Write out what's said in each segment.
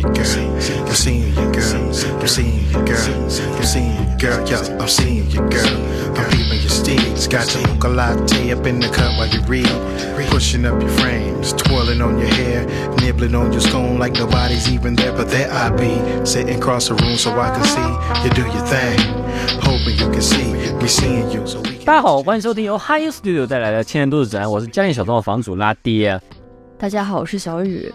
you, girl. I'm seeing you, girl. I'm seeing you, girl. I'm seeing you, girl. Yeah, I'm seeing you, girl. I'm peeping your steeds. Got your mocha latte up in the cup while you read. Pushing up your frames, twirling on your hair, nibbling on your scone like nobody's even there. But there I be, sitting across the room so I can see you do your thing. Hoping you can see me seeing you. So we 大家好，欢迎收听由 Hi Studio 带来的千年都市指南，我是家电小众的房主拉爹。大家好，我是小雨。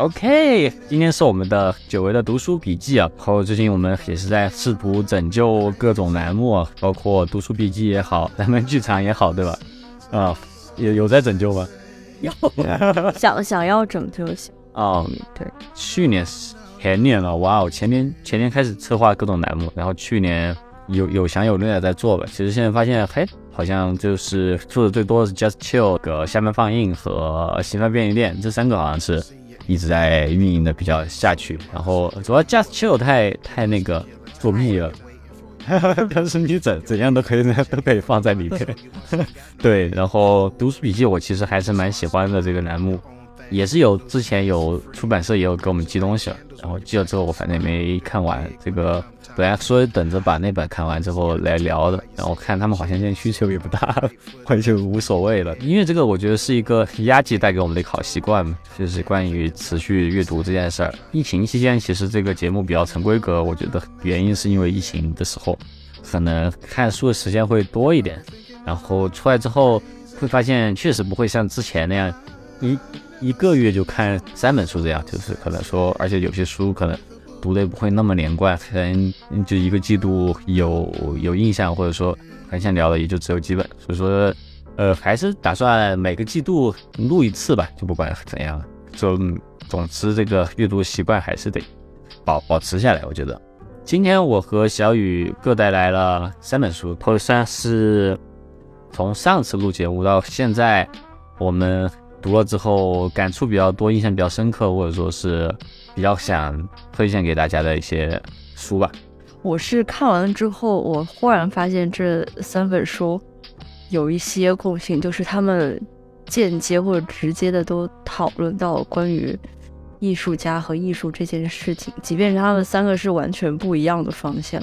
OK，今天是我们的久违的读书笔记啊。然后最近我们也是在试图拯救各种栏目啊，包括读书笔记也好，咱们剧场也好，对吧？啊，有有在拯救吗？有。想想要拯救小，哦，对，去年是前年了，哇哦，前年前年开始策划各种栏目，然后去年有有想有略的在做吧。其实现在发现，嘿，好像就是做的最多的是 Just Chill、个下面放映和新番便利店这三个，好像是一直在运营的比较下去。然后主要 Just Chill 太太那个作弊了。但是你怎怎样都可以都可以放在里面，对。然后读书笔记我其实还是蛮喜欢的这个栏目，也是有之前有出版社也有给我们寄东西，然后寄了之后我反正也没看完。这个本来说等着把那本看完之后来聊的，然后看他们好像现在需求也不大，我就无所谓了。因为这个我觉得是一个压级带给我们的一个好习惯嘛，就是关于持续阅读这件事儿。疫情期间其实这个节目比较成规格，我觉得原因是因为疫情的时候可能看书的时间会多一点，然后出来之后会发现确实不会像之前那样一一个月就看三本书这样，就是可能说，而且有些书可能读的也不会那么连贯，可能就一个季度有有印象或者说很想聊的也就只有几本，所以说呃还是打算每个季度录一次吧，就不管怎样，就总之这个阅读习惯还是得保保持下来，我觉得。今天我和小雨各带来了三本书，或者算是从上次录节目到现在，我们读了之后感触比较多、印象比较深刻，或者说是比较想推荐给大家的一些书吧。我是看完了之后，我忽然发现这三本书有一些共性，就是他们间接或者直接的都讨论到关于艺术家和艺术这件事情，即便是他们三个是完全不一样的方向。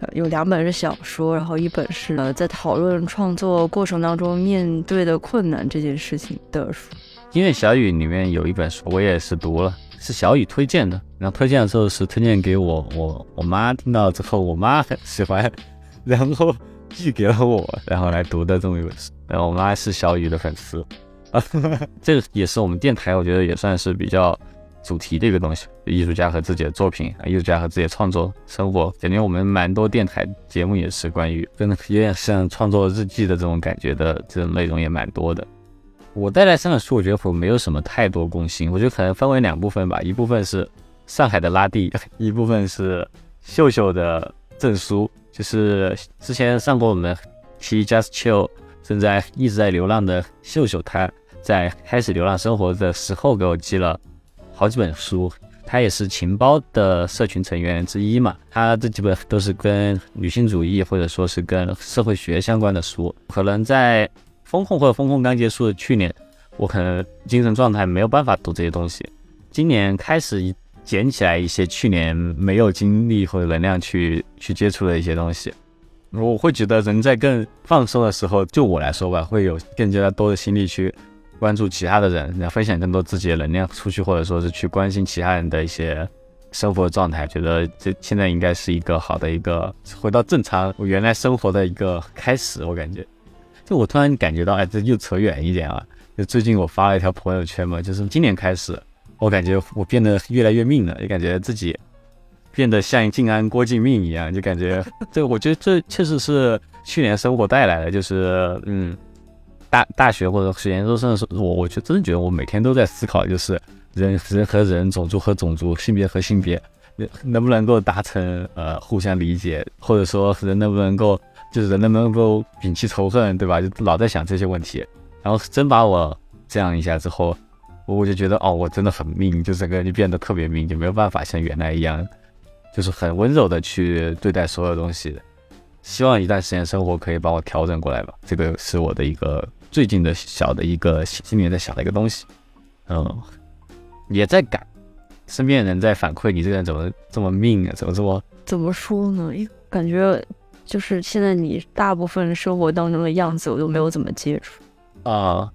呃有两本是小说，然后一本是呃在讨论创作过程当中面对的困难这件事情的书。因为小雨里面有一本书，我也是读了，是小雨推荐的。然后推荐的时候是推荐给我，我我妈听到之后，我妈很喜欢，然后寄给了我，然后来读的这么一本书。然后我妈是小雨的粉丝，啊，这个也是我们电台，我觉得也算是比较主题的一个东西，艺术家和自己的作品，艺术家和自己的创作生活。感觉我们蛮多电台节目也是关于跟有点像创作日记的这种感觉的，这种内容也蛮多的。我带来三本书，我觉得我没有什么太多共性，我觉得可能分为两部分吧，一部分是上海的拉蒂，一部分是秀秀的证书，就是之前上过我们 T Just Chill 正在一直在流浪的秀秀，他在开始流浪生活的时候给我寄了好几本书，他也是情报的社群成员之一嘛，他这几本都是跟女性主义或者说是跟社会学相关的书，可能在风控或者风控刚结束的去年，我可能精神状态没有办法读这些东西，今年开始捡起来一些去年没有精力或者能量去去接触的一些东西，我会觉得人在更放松的时候，就我来说吧，会有更加多的心力去关注其他的人，然后分享更多自己的能量出去，或者说是去关心其他人的一些生活状态。觉得这现在应该是一个好的一个回到正常我原来生活的一个开始，我感觉。就我突然感觉到，哎，这又扯远一点啊！就最近我发了一条朋友圈嘛，就是今年开始，我感觉我变得越来越命了，也感觉自己变得像静安郭敬明一样，就感觉 这，我觉得这确实是去年生活带来的，就是嗯，大大学或者是研究生的时候，我我就真的觉得我每天都在思考，就是人人和人、种族和种族、性别和性别，能不能够达成呃互相理解，或者说人能不能够。就是人能不能够摒弃仇恨，对吧？就老在想这些问题，然后真把我这样一下之后，我就觉得哦，我真的很命，就整个人就变得特别命，就没有办法像原来一样，就是很温柔的去对待所有东西。希望一段时间生活可以帮我调整过来吧，这个是我的一个最近的小的一个心里面在想的一个东西，嗯，也在改，身边人在反馈你这个人怎么这么命啊，怎么这么怎么说呢？一感觉就是现在你大部分生活当中的样子，我都没有怎么接触。啊、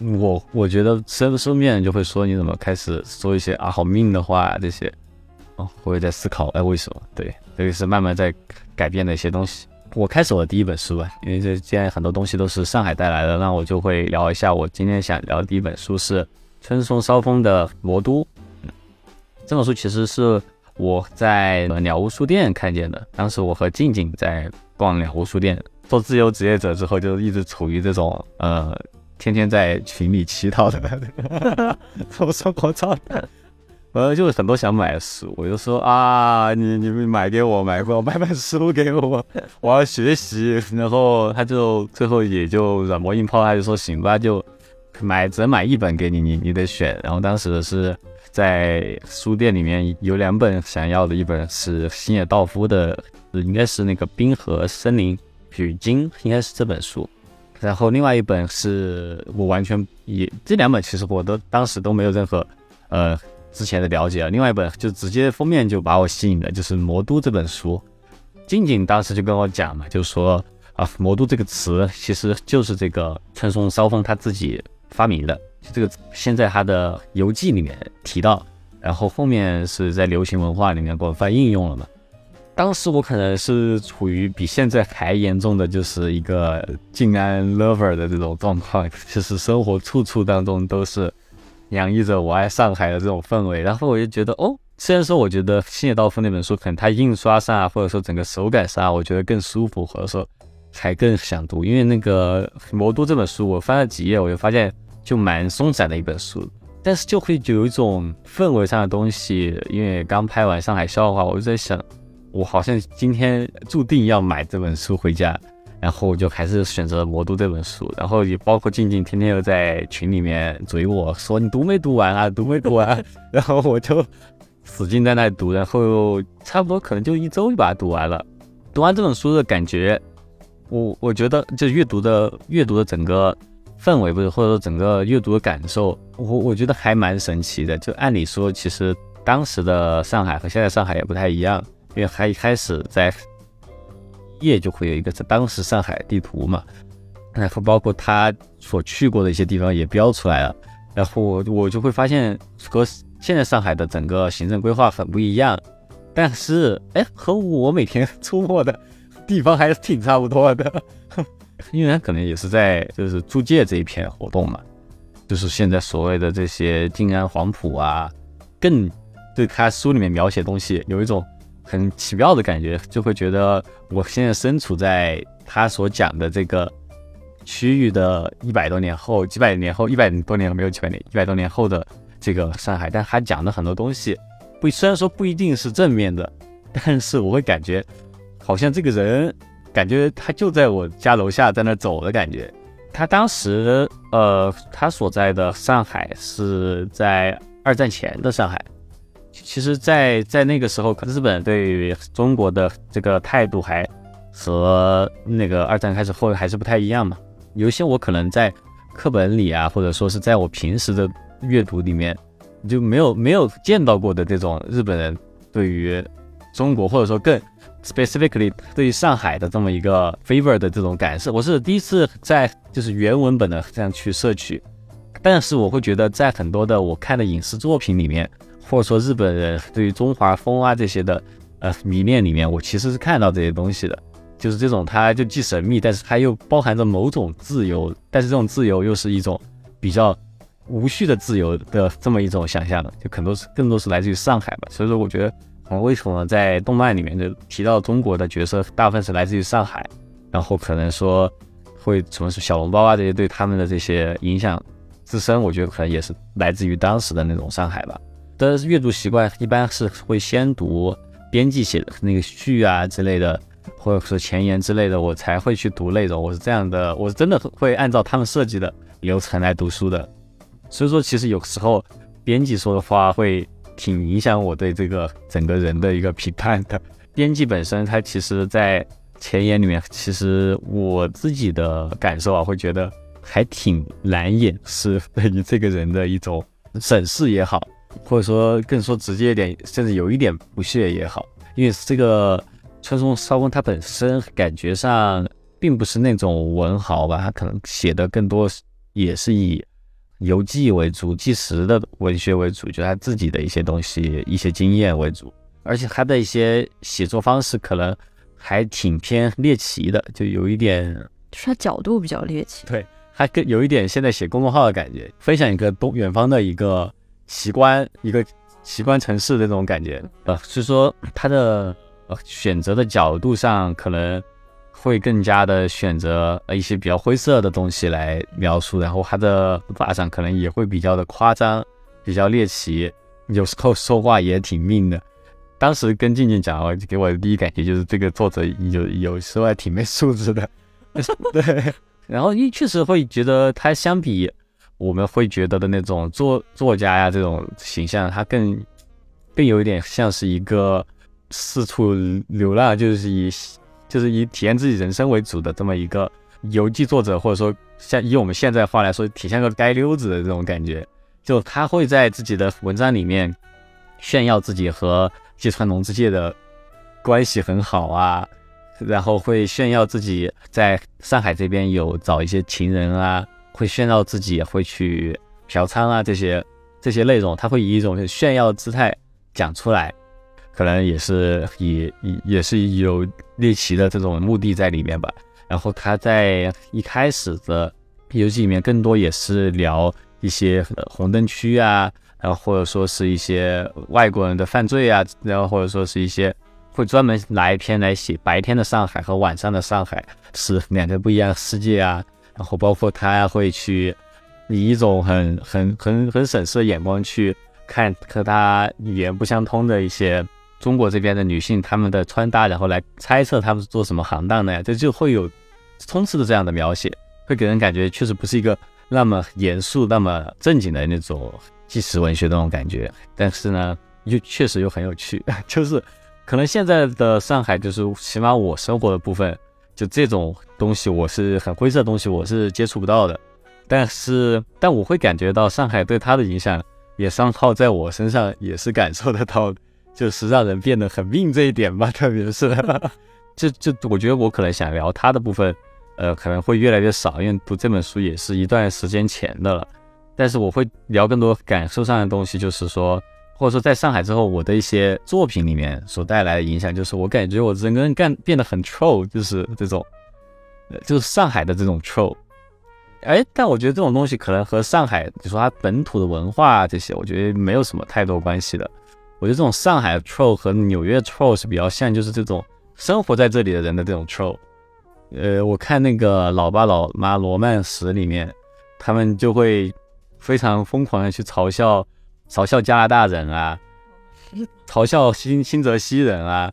我我觉得身身边人就会说你怎么开始说一些啊好命的话这些，哦，我也在思考，哎，为什么？对，这个是慢慢在改变的一些东西。我开始我的第一本书吧，因为这现在很多东西都是上海带来的，那我就会聊一下我今天想聊的第一本书是春松骚风的《魔都》。嗯这本书其实是我在鸟屋书店看见的，当时我和静静在逛鸟屋书店，做自由职业者之后，就一直处于这种呃天天在群里乞讨的这种生活状态。呃，就是很多想买的书，我就说啊，你你们买给我，买给我，买本书给我，我要学习。然后他就最后也就软磨硬泡，他就说行吧，就买只能买一本给你，你你得选。然后当时是在书店里面有两本想要的，一本是星野道夫的，应该是那个《冰河森林与鲸》，应该是这本书。然后另外一本是我完全也这两本其实我都当时都没有任何呃之前的了解，另外一本就直接封面就把我吸引了，就是《魔都》这本书。静静当时就跟我讲嘛，就说啊，魔都这个词其实就是这个春松骚风他自己发明的，这个先在他的游记里面提到，然后后面是在流行文化里面广泛应用了嘛。当时我可能是处于比现在还严重的，就是一个静安 lover 的这种状况，就是生活处处当中都是洋溢着我爱上海的这种氛围。然后我就觉得，哦，虽然说我觉得星野道夫那本书可能它印刷上啊，或者说整个手感上啊，我觉得更舒服，或者说还更想读。因为那个《魔都》这本书，我翻了几页，我就发现就蛮松散的一本书，但是就会有一种氛围上的东西。因为刚拍完《上海笑话》，我就在想。我好像今天注定要买这本书回家，然后我就还是选择《魔都》这本书，然后也包括静静天天又在群里面追我说你读没读完啊，读没读完，然后我就使劲在那里读，然后差不多可能就一周就把它读完了。读完这本书的感觉，我我觉得就阅读的阅读的整个氛围不是，或者说整个阅读的感受，我我觉得还蛮神奇的。就按理说，其实当时的上海和现在上海也不太一样。因为还一开始在页就会有一个在当时上海地图嘛，然后包括他所去过的一些地方也标出来了，然后我我就会发现和现在上海的整个行政规划很不一样，但是哎和我每天出没的地方还是挺差不多的，因为他可能也是在就是租界这一片活动嘛，就是现在所谓的这些静安黄埔啊，更对他书里面描写东西有一种。很奇妙的感觉，就会觉得我现在身处在他所讲的这个区域的一百多年后、几百年后、一百多年没有几百年、一百多年后的这个上海，但他讲的很多东西，不虽然说不一定是正面的，但是我会感觉好像这个人，感觉他就在我家楼下在那走的感觉。他当时呃，他所在的上海是在二战前的上海。其实，在在那个时候，日本对于中国的这个态度还和那个二战开始后还是不太一样嘛。有一些我可能在课本里啊，或者说是在我平时的阅读里面就没有没有见到过的这种日本人对于中国，或者说更 specifically 对于上海的这么一个 favor 的这种感受，我是第一次在就是原文本的这样去摄取。但是我会觉得，在很多的我看的影视作品里面。或者说日本人对于中华风啊这些的呃迷恋里面，我其实是看到这些东西的，就是这种它就既神秘，但是它又包含着某种自由，但是这种自由又是一种比较无序的自由的这么一种想象的，就很多是更多是来自于上海吧。所以说，我觉得我为什么在动漫里面就提到中国的角色大部分是来自于上海，然后可能说会什么是小笼包啊这些对他们的这些影响自身，我觉得可能也是来自于当时的那种上海吧。的阅读习惯一般是会先读编辑写的那个序啊之类的，或者说前言之类的，我才会去读内容。我是这样的，我是真的会按照他们设计的流程来读书的。所以说，其实有时候编辑说的话会挺影响我对这个整个人的一个评判的。编辑本身，他其实在前言里面，其实我自己的感受啊，会觉得还挺难掩饰对于这个人的一种审视也好。或者说更说直接一点，甚至有一点不屑也好，因为这个川松烧翁他本身感觉上并不是那种文豪吧，他可能写的更多也是以游记为主、纪实的文学为主，就他自己的一些东西、一些经验为主，而且他的一些写作方式可能还挺偏猎奇的，就有一点，就是他角度比较猎奇。对，还更有一点现在写公众号的感觉，分享一个东远方的一个。奇观一个奇观城市的这种感觉，呃，所以说他的呃选择的角度上可能会更加的选择一些比较灰色的东西来描述，然后他的发展可能也会比较的夸张，比较猎奇，有时候说话也挺命的。当时跟静静讲，给我的第一感觉就是这个作者有有时候还挺没素质的，对，然后一确实会觉得他相比。我们会觉得的那种作作家呀，这种形象，他更更有一点像是一个四处流浪，就是以就是以体验自己人生为主的这么一个游记作者，或者说像以我们现在话来说，挺像个街溜子的这种感觉。就他会在自己的文章里面炫耀自己和芥川龙之介的关系很好啊，然后会炫耀自己在上海这边有找一些情人啊。会炫耀自己，会去嫖娼啊，这些这些内容，他会以一种炫耀姿态讲出来，可能也是以以也是有猎奇的这种目的在里面吧。然后他在一开始的游戏里面，更多也是聊一些红灯区啊，然后或者说是一些外国人的犯罪啊，然后或者说是一些会专门拿一篇来写白天的上海和晚上的上海是两个不一样的世界啊。然后包括他会去以一种很很很很审视的眼光去看和他语言不相通的一些中国这边的女性她们的穿搭，然后来猜测她们是做什么行当的呀？这就会有充斥的这样的描写，会给人感觉确实不是一个那么严肃、那么正经的那种纪实文学那种感觉。但是呢，又确实又很有趣，就是可能现在的上海，就是起码我生活的部分。就这种东西，我是很灰色的东西，我是接触不到的。但是，但我会感觉到上海对他的影响，也上套在我身上，也是感受得到的，就是让人变得很命这一点吧。特别是，就就我觉得我可能想聊他的部分，呃，可能会越来越少，因为读这本书也是一段时间前的了。但是我会聊更多感受上的东西，就是说。或者说，在上海之后，我的一些作品里面所带来的影响，就是我感觉我整个人干变得很 troll，就是这种，呃，就是上海的这种 troll。哎，但我觉得这种东西可能和上海，你说它本土的文化这些，我觉得没有什么太多关系的。我觉得这种上海 troll 和纽约 troll 是比较像，就是这种生活在这里的人的这种 troll。呃，我看那个《老爸老妈罗曼史》里面，他们就会非常疯狂的去嘲笑。嘲笑加拿大人啊，嘲笑新新泽西人啊，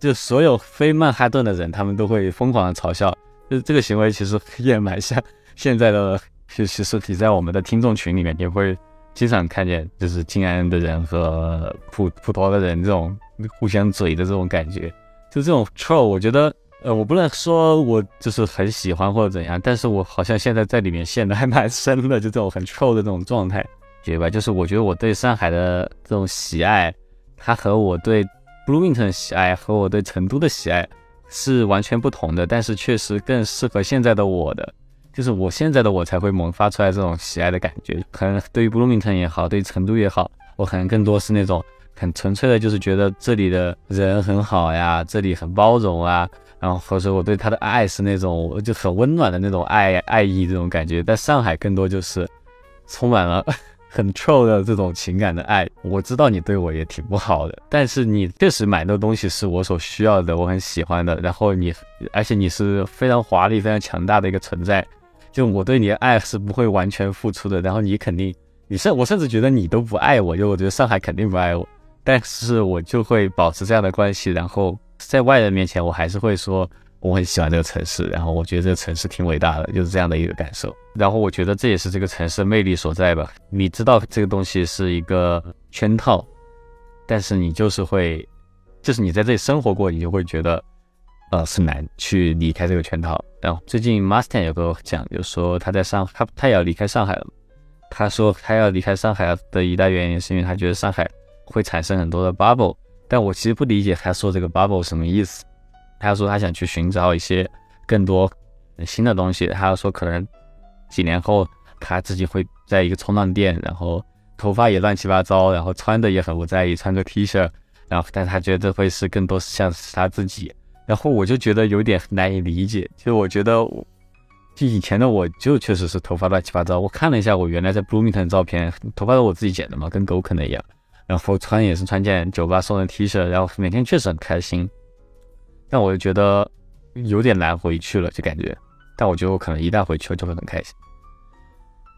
就所有非曼哈顿的人，他们都会疯狂的嘲笑。就这个行为其实也蛮像现在的，就其实你在我们的听众群里面也会经常看见，就是静安的人和普普陀的人这种互相嘴的这种感觉。就这种 troll，我觉得，呃，我不能说我就是很喜欢或者怎样，但是我好像现在在里面陷的还蛮深的，就这种很 troll 的这种状态。觉吧，就是我觉得我对上海的这种喜爱，它和我对 Bloomington 喜爱和我对成都的喜爱是完全不同的，但是确实更适合现在的我的，就是我现在的我才会萌发出来这种喜爱的感觉。可能对于 Bloomington 也好，对于成都也好，我可能更多是那种很纯粹的，就是觉得这里的人很好呀，这里很包容啊，然后或者我对他的爱是那种就很温暖的那种爱爱意这种感觉。在上海更多就是充满了。很 troll 的这种情感的爱，我知道你对我也挺不好的，但是你确实买的东西是我所需要的，我很喜欢的。然后你，而且你是非常华丽、非常强大的一个存在，就我对你的爱是不会完全付出的。然后你肯定，你甚我甚至觉得你都不爱我，就我觉得上海肯定不爱我，但是我就会保持这样的关系。然后在外人面前，我还是会说。我很喜欢这个城市，然后我觉得这个城市挺伟大的，就是这样的一个感受。然后我觉得这也是这个城市魅力所在吧。你知道这个东西是一个圈套，但是你就是会，就是你在这里生活过，你就会觉得，呃，是难去离开这个圈套。然后最近 Master 有个讲，就说他在上，他他也要离开上海了，他说他要离开上海的一大原因是因为他觉得上海会产生很多的 bubble，但我其实不理解他说这个 bubble 什么意思。他说他想去寻找一些更多新的东西，他说可能几年后他自己会在一个冲浪店，然后头发也乱七八糟，然后穿的也很不在意，穿个 T 恤，然后但他觉得这会是更多像是他自己。然后我就觉得有点难以理解，就我觉得，就以前的我就确实是头发乱七八糟。我看了一下我原来在 Bloomington 的照片，头发是我自己剪的嘛，跟狗啃的一样。然后穿也是穿件酒吧送的 T 恤，然后每天确实很开心。但我就觉得有点难回去了，就感觉。但我觉得我可能一旦回去了就会很开心。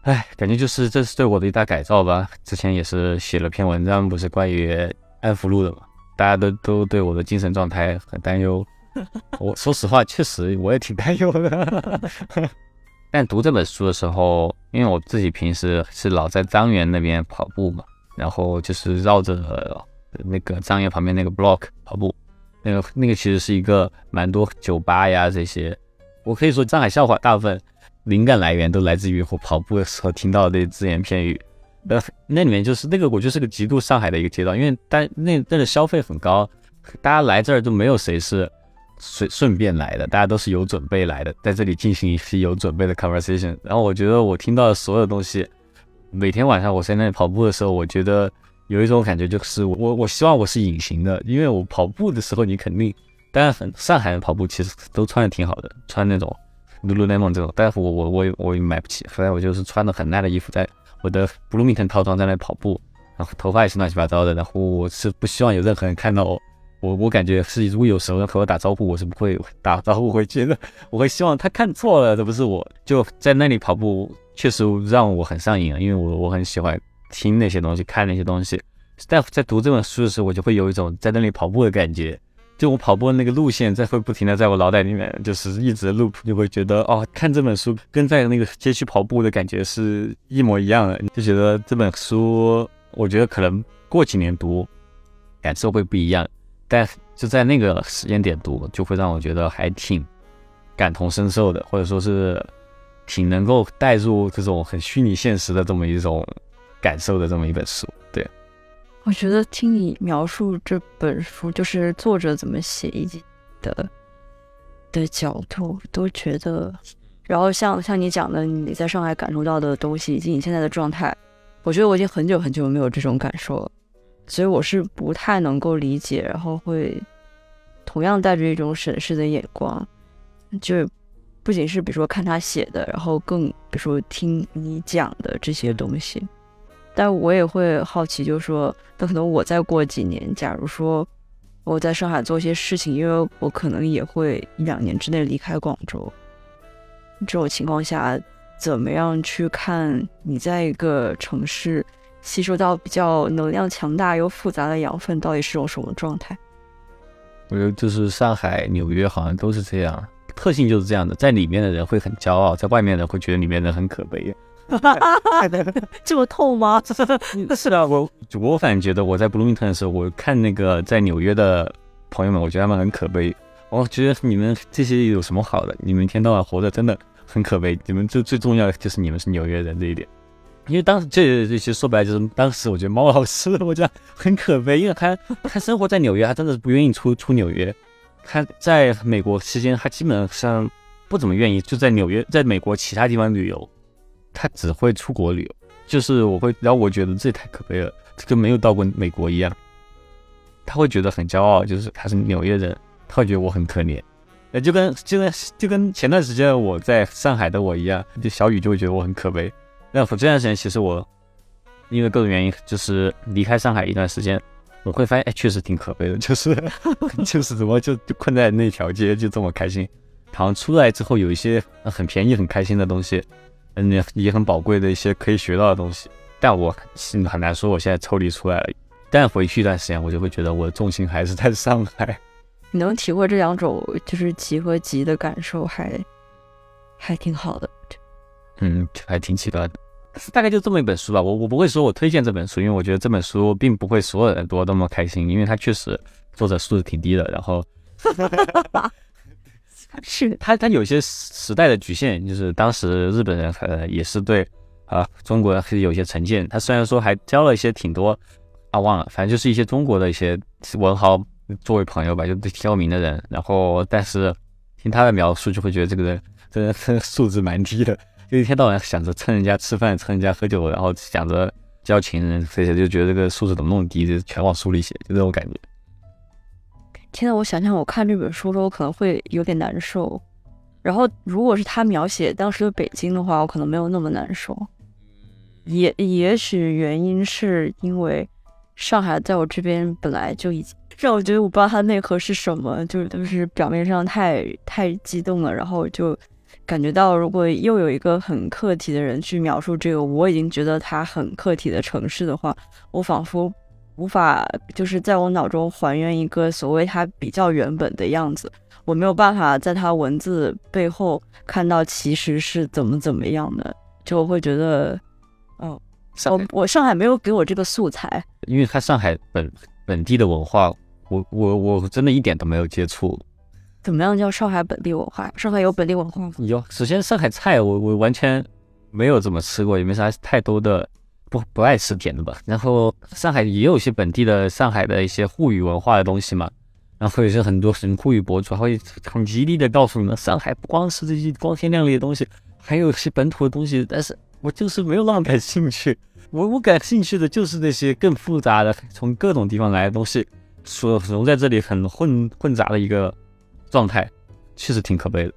哎，感觉就是这是对我的一大改造吧。之前也是写了篇文章，不是关于安福路的嘛，大家都都对我的精神状态很担忧。我说实话，确实我也挺担忧的。但读这本书的时候，因为我自己平时是老在张园那边跑步嘛，然后就是绕着那个张园旁边那个 block 跑步，那个那个其实是一个蛮多酒吧呀这些。我可以说上海笑话大部分灵感来源都来自于我跑步的时候听到的那只言片语。呃，那里面就是那个，我觉得是个极度上海的一个街道，因为但那那个消费很高，大家来这儿都没有谁是。顺顺便来的，大家都是有准备来的，在这里进行一些有准备的 conversation。然后我觉得我听到的所有东西，每天晚上我在那里跑步的时候，我觉得有一种感觉，就是我我希望我是隐形的，因为我跑步的时候，你肯定，当然很上海人跑步其实都穿的挺好的，穿那种 lululemon 这种，但是我我我我也买不起，后来我就是穿的很烂的衣服，在我的 Bloomington 套装在那跑步，然后头发也是乱七八糟的，然后我是不希望有任何人看到我。我我感觉是，如果有时候和我打招呼，我是不会打招呼回去的。我会希望他看错了，这不是我。就在那里跑步，确实让我很上瘾啊，因为我我很喜欢听那些东西，看那些东西。但在读这本书的时候，我就会有一种在那里跑步的感觉。就我跑步的那个路线，在会不停的在我脑袋里面，就是一直 loop，就会觉得哦，看这本书跟在那个街区跑步的感觉是一模一样的。就觉得这本书，我觉得可能过几年读，感受会不一样。但就在那个时间点读，就会让我觉得还挺感同身受的，或者说是挺能够带入这种很虚拟现实的这么一种感受的这么一本书。对，我觉得听你描述这本书，就是作者怎么写以及的的角度，都觉得，然后像像你讲的你在上海感受到的东西，以及你现在的状态，我觉得我已经很久很久没有这种感受了。所以我是不太能够理解，然后会同样带着一种审视的眼光，就不仅是比如说看他写的，然后更比如说听你讲的这些东西，但我也会好奇，就是说，那可能我再过几年，假如说我在上海做一些事情，因为我可能也会一两年之内离开广州，这种情况下，怎么样去看你在一个城市？吸收到比较能量强大又复杂的养分，到底是种什么状态？我觉得就是上海、纽约好像都是这样，特性就是这样的，在里面的人会很骄傲，在外面的人会觉得里面人很可悲。这么痛吗？是的，我我反正觉得我在布鲁明特的时候，我看那个在纽约的朋友们，我觉得他们很可悲。我觉得你们这些有什么好的？你们一天到晚活着真的很可悲。你们最最重要的就是你们是纽约人这一点。因为当时这这些说白了就是当时我觉得猫老师我觉得很可悲，因为他他生活在纽约，他真的是不愿意出出纽约。他在美国期间，他基本上不怎么愿意就在纽约，在美国其他地方旅游，他只会出国旅游。就是我会，然后我觉得这也太可悲了，跟没有到过美国一样。他会觉得很骄傲，就是他是纽约人，他会觉得我很可怜。呃，就跟就跟就跟前段时间我在上海的我一样，就小雨就会觉得我很可悲。那我这段时间其实我因为各种原因，就是离开上海一段时间，我会发现，哎，确实挺可悲的，就是 就是怎么就就困在那条街就这么开心，好像出来之后有一些很便宜很开心的东西，嗯，也很宝贵的一些可以学到的东西，但我很难说我现在抽离出来了，但回去一段时间，我就会觉得我的重心还是在上海。你能体会这两种就是急和急的感受，还还挺好的。嗯，还挺奇怪的，大概就这么一本书吧。我我不会说我推荐这本书，因为我觉得这本书并不会所有人都那么开心，因为它确实作者素质挺低的。然后，是他他有些时代的局限，就是当时日本人呃也是对啊，中国还是有些成见。他虽然说还交了一些挺多，啊忘了，反正就是一些中国的一些文豪作为朋友吧，就挺有名的人。然后，但是听他的描述，就会觉得这个人真的 素质蛮低的，就一天到晚想着蹭人家吃饭、蹭人家喝酒，然后想着交情人这些，就觉得这个素质怎么那么低，就全往书里写，就这种感觉。现在我想想，我看这本书的时候可能会有点难受。然后，如果是他描写当时的北京的话，我可能没有那么难受。也也许原因是因为上海在我这边本来就已经让我觉得我不知道它内核是什么，就是都是表面上太太激动了，然后就感觉到如果又有一个很客体的人去描述这个我已经觉得它很客体的城市的话，我仿佛无法就是在我脑中还原一个所谓它比较原本的样子。我没有办法在他文字背后看到其实是怎么怎么样的，就会觉得，哦，我我上海没有给我这个素材，因为他上海本本地的文化，我我我真的一点都没有接触。怎么样叫上海本地文化？上海有本地文化吗？有，首先上海菜我我完全没有怎么吃过，也没啥太多的不不爱吃甜的吧。然后上海也有一些本地的上海的一些沪语文化的东西嘛。然后也是很多很沪语博主还，会很极力的告诉你们，上海不光是这些光鲜亮丽的东西，还有些本土的东西。但是我就是没有那么感兴趣，我我感兴趣的就是那些更复杂的，从各种地方来的东西，所融在这里很混混杂的一个状态，确实挺可悲的。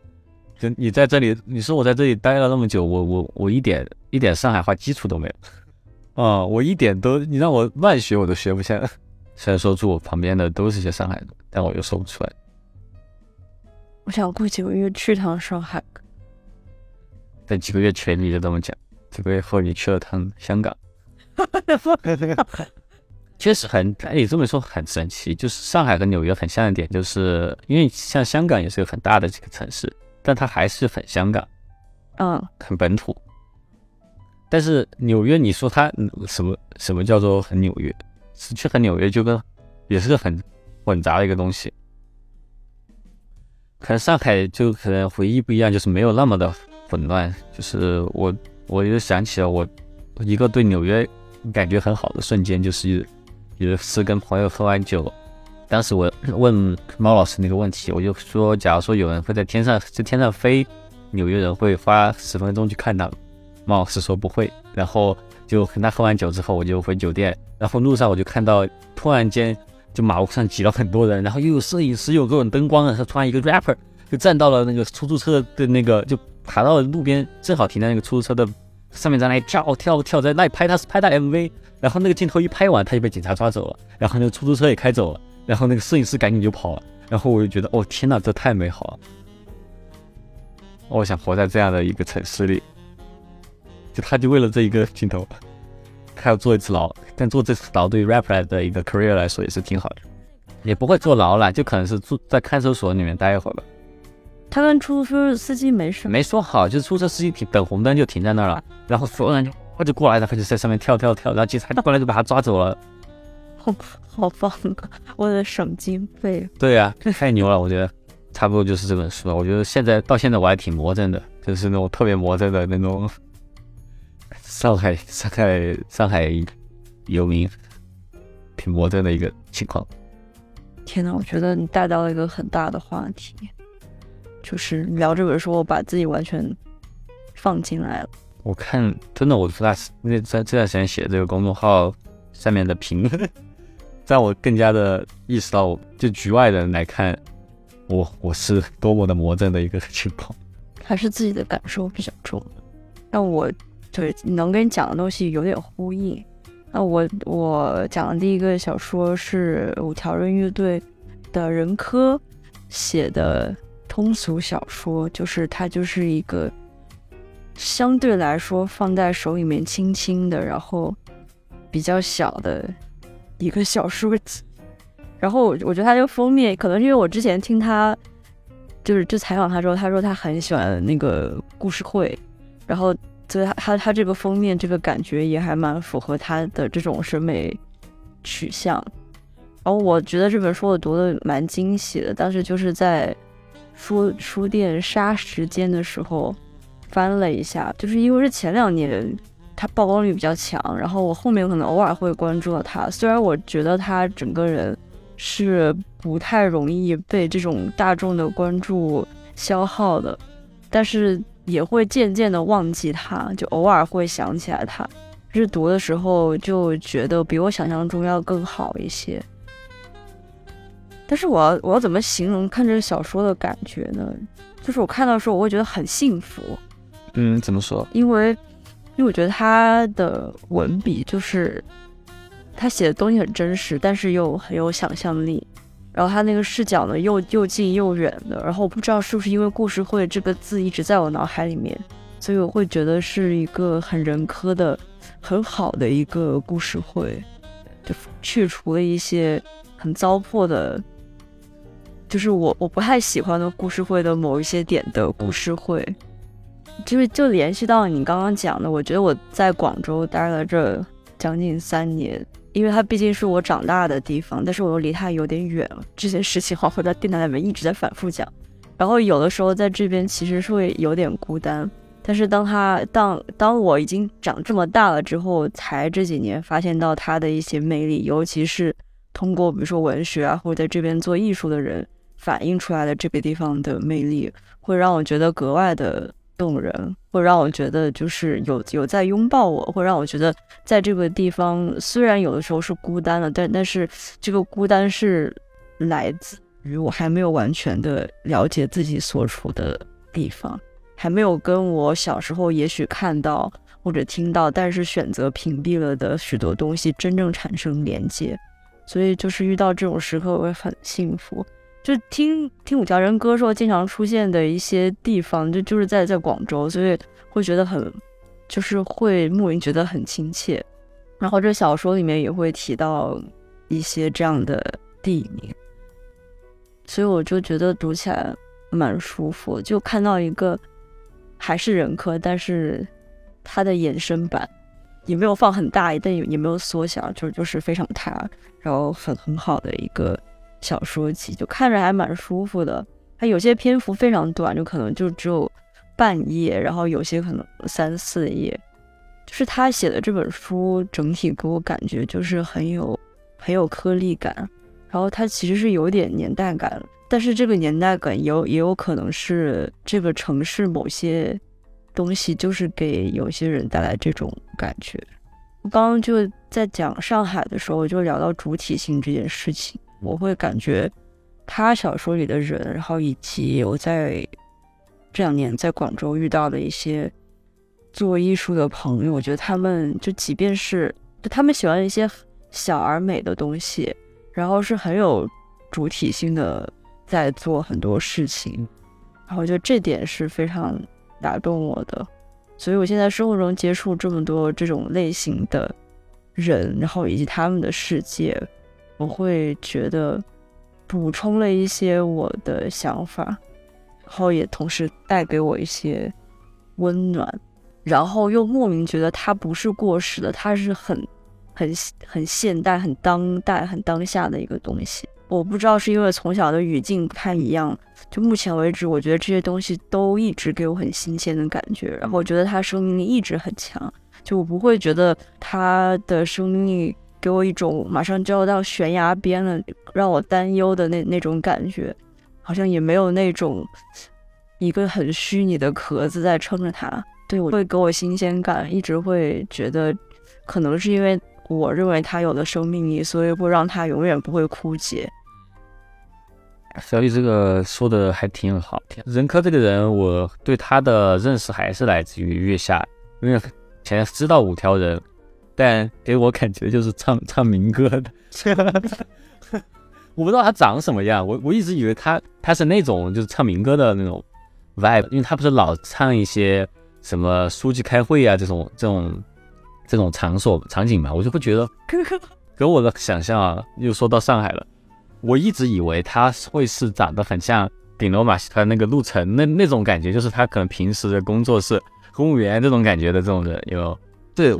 就你在这里，你说我在这里待了那么久，我我我一点一点上海话基础都没有 啊，我一点都，你让我乱学我都学不像。虽然说住我旁边的都是些上海的，但我又说不出来。我想过几个月去趟上海。等几个月前你就这么讲，几个月后你去了趟香港。确实很，哎，你这么说很神奇。就是上海和纽约很像的点，就是因为像香港也是个很大的这个城市，但它还是很香港，嗯，很本土。但是纽约，你说它什么什么叫做很纽约？是去和纽约就跟也是个很混杂的一个东西，可能上海就可能回忆不一样，就是没有那么的混乱。就是我我就想起了我一个对纽约感觉很好的瞬间，就是有一次跟朋友喝完酒，当时我问猫老师那个问题，我就说，假如说有人会在天上在天上飞，纽约人会花十分钟去看到猫老师说不会，然后。就跟他喝完酒之后，我就回酒店，然后路上我就看到，突然间就马路上挤了很多人，然后又有摄影师，有各种灯光啊，他突然一个 rapper 就站到了那个出租车的那个，就爬到了路边，正好停在那个出租车的上面，在那里跳跳跳，在那里拍他是拍他 MV，然后那个镜头一拍完，他就被警察抓走了，然后那个出租车也开走了，然后那个摄影师赶紧就跑了，然后我就觉得，哦天呐，这太美好了，我想活在这样的一个城市里。就他就为了这一个镜头，他要坐一次牢，但坐这次牢对于 rapper 的一个 career 来说也是挺好的，也不会坐牢了，就可能是住在看守所里面待一会儿吧。他跟出租车司机没事，没说好，就是出租车司机停等红灯就停在那儿了，然后所有人就他就过来，然后就在上面跳跳跳，然后警察过来就把他抓走了。好，好棒，为了省经费。对呀，太牛了，我觉得差不多就是这本书了。我觉得现在到现在我还挺魔怔的，就是那种特别魔怔的那种。上海，上海，上海游民，挺魔怔的一个情况。天呐，我觉得你带到了一个很大的话题，就是聊这本书，我把自己完全放进来了。我看，真的，我这段那在这段时间写这个公众号下面的评论，让我更加的意识到，就局外人来看，我我是多么的魔怔的一个情况。还是自己的感受比较重，但我。对，能跟你讲的东西有点呼应。那我我讲的第一个小说是五条人乐队的人科写的通俗小说，就是它就是一个相对来说放在手里面轻轻的，然后比较小的一个小说集。然后我我觉得它这个封面，可能是因为我之前听他就是就采访他之后，他说他很喜欢那个故事会，然后。所以，他他他这个封面这个感觉也还蛮符合他的这种审美取向。然后，我觉得这本书我读的蛮惊喜的。当时就是在书书店杀时间的时候翻了一下，就是因为是前两年他曝光率比较强，然后我后面可能偶尔会关注到他。虽然我觉得他整个人是不太容易被这种大众的关注消耗的，但是也会渐渐的忘记他，就偶尔会想起来他。日读的时候就觉得比我想象中要更好一些。但是我要我要怎么形容看这个小说的感觉呢？就是我看到的时候我会觉得很幸福，嗯，怎么说？因为因为我觉得他的文笔就是他写的东西很真实，但是又很有想象力。然后他那个视角呢又又近又远的。然后我不知道是不是因为“故事会”这个字一直在我脑海里面，所以我会觉得是一个很人科的、很好的一个故事会，就去除了一些很糟粕的。就是我我不太喜欢的故事会的某一些点的故事会，就是就联系到你刚刚讲的，我觉得我在广州待了这将近三年，因为它毕竟是我长大的地方，但是我又离它有点远了。这些事情好像在电台里面一直在反复讲，然后有的时候在这边其实是会有点孤单，但是当他当当我已经长这么大了之后，才这几年发现到它的一些魅力，尤其是通过比如说文学啊，或者在这边做艺术的人。反映出来的这个地方的魅力，会让我觉得格外的动人，会让我觉得就是有有在拥抱我，会让我觉得在这个地方虽然有的时候是孤单的，但但是这个孤单是来自于我还没有完全的了解自己所处的地方，还没有跟我小时候也许看到或者听到，但是选择屏蔽了的许多东西真正产生连接，所以就是遇到这种时刻我会很幸福。就听听五条人歌说，经常出现的一些地方，就就是在在广州，所以会觉得很，就是会莫名觉得很亲切。然后这小说里面也会提到一些这样的地名，所以我就觉得读起来蛮舒服。就看到一个还是人科，但是它的延伸版也没有放很大，但也也没有缩小，就就是非常大，然后很很好的一个。小说集就看着还蛮舒服的，它有些篇幅非常短，就可能就只有半页，然后有些可能三四页。就是他写的这本书整体给我感觉就是很有很有颗粒感，然后它其实是有点年代感，但是这个年代感有也有可能是这个城市某些东西就是给有些人带来这种感觉。我刚刚就在讲上海的时候，就聊到主体性这件事情。我会感觉他小说里的人，然后以及我在这两年在广州遇到的一些做艺术的朋友，我觉得他们就即便是就他们喜欢一些小而美的东西，然后是很有主体性的在做很多事情，然后我觉得这点是非常打动我的。所以我现在生活中接触这么多这种类型的人，然后以及他们的世界。我会觉得补充了一些我的想法，然后也同时带给我一些温暖，然后又莫名觉得它不是过时的，它是很、很、很现代、很当代、很当下的一个东西。我不知道是因为从小的语境不太一样，就目前为止，我觉得这些东西都一直给我很新鲜的感觉，然后我觉得它生命力一直很强，就我不会觉得它的生命力。给我一种马上就要到悬崖边了，让我担忧的那那种感觉，好像也没有那种一个很虚拟的壳子在撑着它。对我会给我新鲜感，一直会觉得，可能是因为我认为它有了生命力，所以会让它永远不会枯竭。小雨这个说的还挺好。任科这个人，我对他的认识还是来自于月下，因为前知道五条人。但给我感觉就是唱 唱民歌的，我不知道他长什么样，我我一直以为他他是那种就是唱民歌的那种 vibe，因为他不是老唱一些什么书记开会啊这种这种这种场所场景嘛，我就会觉得，给我的想象啊，又说到上海了，我一直以为他会是长得很像顶楼马戏团那个陆晨那那种感觉，就是他可能平时的工作是公务员这种感觉的这种人有。对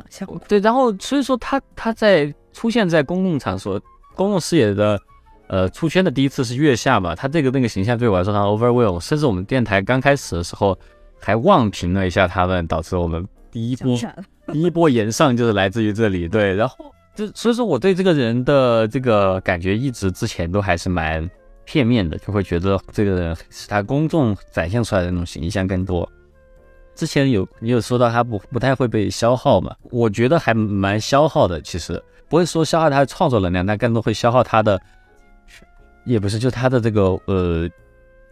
对，然后所以说他他在出现在公共场所、公共视野的，呃，出圈的第一次是月下嘛，他这个那个形象对我来说他 overwhelm，甚至我们电台刚开始的时候还忘评了一下他们，导致我们第一波第一波延上就是来自于这里，对，然后就所以说我对这个人的这个感觉一直之前都还是蛮片面的，就会觉得这个人是他公众展现出来的那种形象更多。之前有你有说到他不不太会被消耗嘛，我觉得还蛮消耗的，其实不会说消耗他的创作能量，但更多会消耗他的，也不是就他的这个呃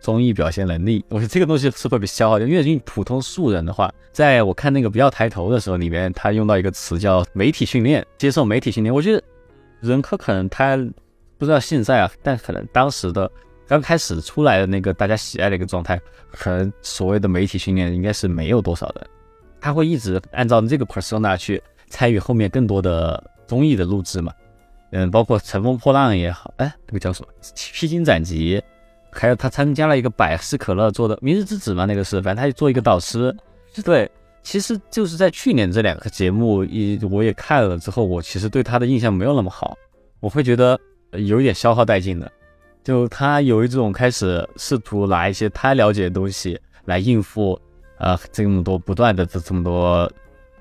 综艺表现能力，我觉得这个东西是会被消耗的，因为普通素人的话，在我看那个不要抬头的时候，里面他用到一个词叫媒体训练，接受媒体训练，我觉得任科可能他不知道现在啊，但可能当时的刚开始出来的那个大家喜爱的一个状态，可能所谓的媒体训练应该是没有多少的，他会一直按照这个 persona 去参与后面更多的综艺的录制嘛，嗯，包括乘风破浪也好，哎，那个叫什么披荆斩棘。还有他参加了一个百事可乐做的《明日之子》嘛，那个是，反正他就做一个导师。对，其实就是在去年这两个节目，一我也看了之后，我其实对他的印象没有那么好，我会觉得有一点消耗殆尽的。就他有一种开始试图拿一些他了解的东西来应付，呃，这么多不断的这这么多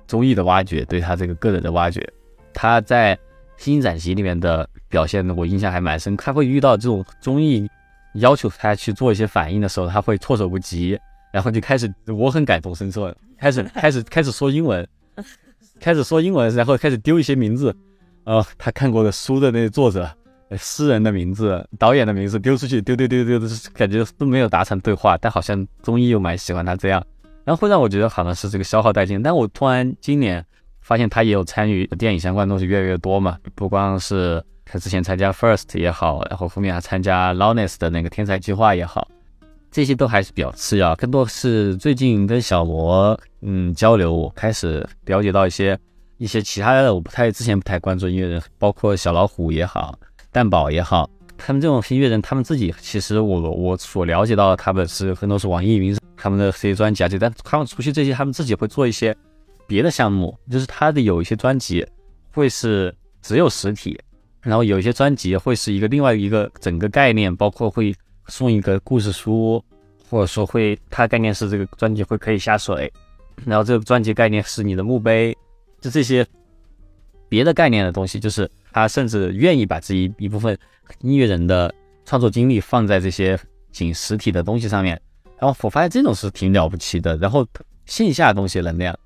综艺的挖掘，对他这个个人的挖掘。他在《披荆斩棘》里面的表现呢，我印象还蛮深。他会遇到这种综艺。要求他去做一些反应的时候，他会措手不及，然后就开始我很感同身受，开始开始 开始说英文，开始说英文，然后开始丢一些名字，呃，他看过的书的那些作者、诗人的名字、导演的名字丢出去，丢丢丢丢，感觉都没有达成对话，但好像综艺又蛮喜欢他这样，然后会让我觉得好像是这个消耗殆尽。但我突然今年发现他也有参与电影相关的东西越来越多嘛，不光是。他之前参加 First 也好，然后后面还参加 Lowness 的那个天才计划也好，这些都还是比较次要，更多是最近跟小罗嗯交流，我开始了解到一些一些其他的我不太之前不太关注音乐人，包括小老虎也好，蛋宝也好，他们这种音乐人，他们自己其实我我所了解到的，他们是很多是网易云他们的这些专辑啊，这但他们除去这些，他们自己会做一些别的项目，就是他的有一些专辑会是只有实体。然后有一些专辑会是一个另外一个整个概念，包括会送一个故事书，或者说会它概念是这个专辑会可以下水，然后这个专辑概念是你的墓碑，就这些别的概念的东西，就是他甚至愿意把这一一部分音乐人的创作精力放在这些仅实体的东西上面，然后我发现这种是挺了不起的，然后线下东西能量。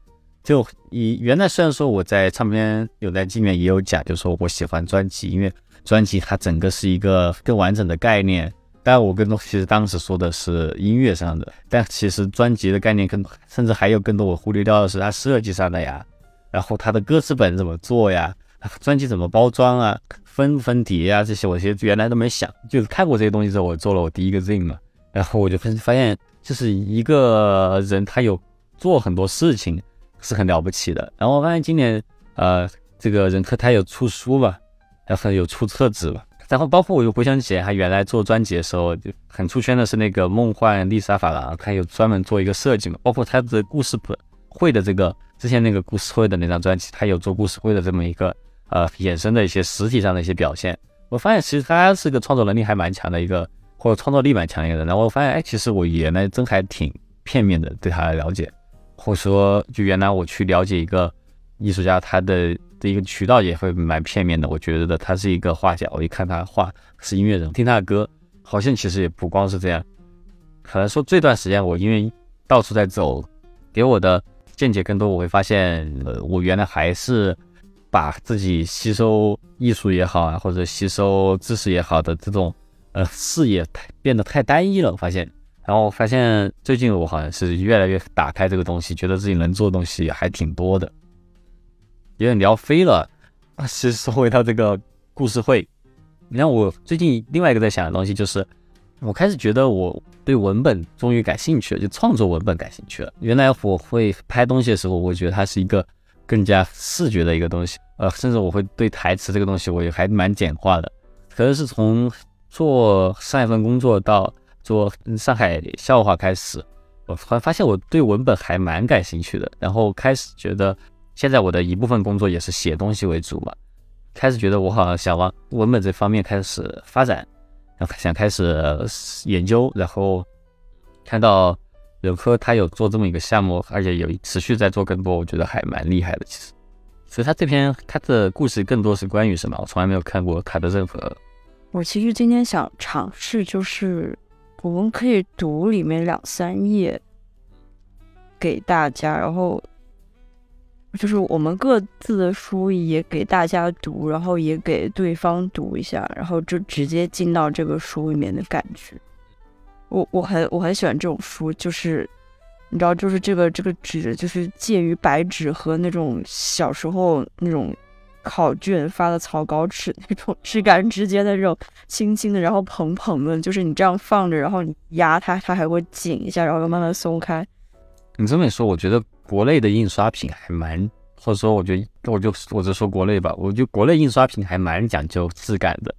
就以原来虽然说我在唱片有在里面也有讲，就说我喜欢专辑，因为专辑它整个是一个更完整的概念。但我更多其实当时说的是音乐上的，但其实专辑的概念更甚至还有更多我忽略掉的是它设计上的呀，然后它的歌词本怎么做呀，专辑怎么包装啊，分不分碟啊这些，我其实原来都没想，就是看过这些东西之后，我做了我第一个 Z 嘛，然后我就发发现，就是一个人他有做很多事情。是很了不起的。然后我发现今年，呃，这个人科他有出书吧，然后有出册子吧。然后包括我又回想起，他原来做专辑的时候就很出圈的是那个梦幻丽莎法郎，他有专门做一个设计嘛。包括他的故事本会的这个之前那个故事会的那张专辑，他有做故事会的这么一个呃衍生的一些实体上的一些表现。我发现其实他是个创作能力还蛮强的一个，或者创造力蛮强一个人。然后我发现，哎，其实我原来真还挺片面的对他的了解。或者说，就原来我去了解一个艺术家，他的的一个渠道也会蛮片面的。我觉得他是一个画家，我一看他画是音乐人，听他的歌，好像其实也不光是这样。可能说这段时间我因为到处在走，给我的见解更多，我会发现，呃，我原来还是把自己吸收艺术也好啊，或者吸收知识也好的这种呃视野太变得太单一了，我发现。然后我发现最近我好像是越来越打开这个东西，觉得自己能做的东西还挺多的，有点聊飞了。其实说回到这个故事会，你看我最近另外一个在想的东西就是，我开始觉得我对文本终于感兴趣了，就创作文本感兴趣了。原来我会拍东西的时候，我觉得它是一个更加视觉的一个东西，呃，甚至我会对台词这个东西我也还蛮简化的。可能是从做上一份工作到。做上海笑话开始，我突然发现我对文本还蛮感兴趣的，然后开始觉得现在我的一部分工作也是写东西为主嘛，开始觉得我好像想往文本这方面开始发展，然后想开始研究，然后看到柳科他有做这么一个项目，而且有持续在做更多，我觉得还蛮厉害的。其实，所以他这篇他的故事更多是关于什么？我从来没有看过他的任何。我其实今天想尝试，就是我们可以读里面两三页给大家，然后就是我们各自的书也给大家读，然后也给对方读一下，然后就直接进到这个书里面的感觉。我我很我很喜欢这种书，就是你知道，就是这个这个纸，就是介于白纸和那种小时候那种考卷发的草稿纸那种质感之间的这种轻轻的，然后蓬蓬的，就是你这样放着，然后你压它，它还会紧一下，然后又慢慢松开。你这么一说，我觉得国内的印刷品还蛮，或者说，我觉得我就我就说国内吧，我觉得国内印刷品还蛮讲究质感的。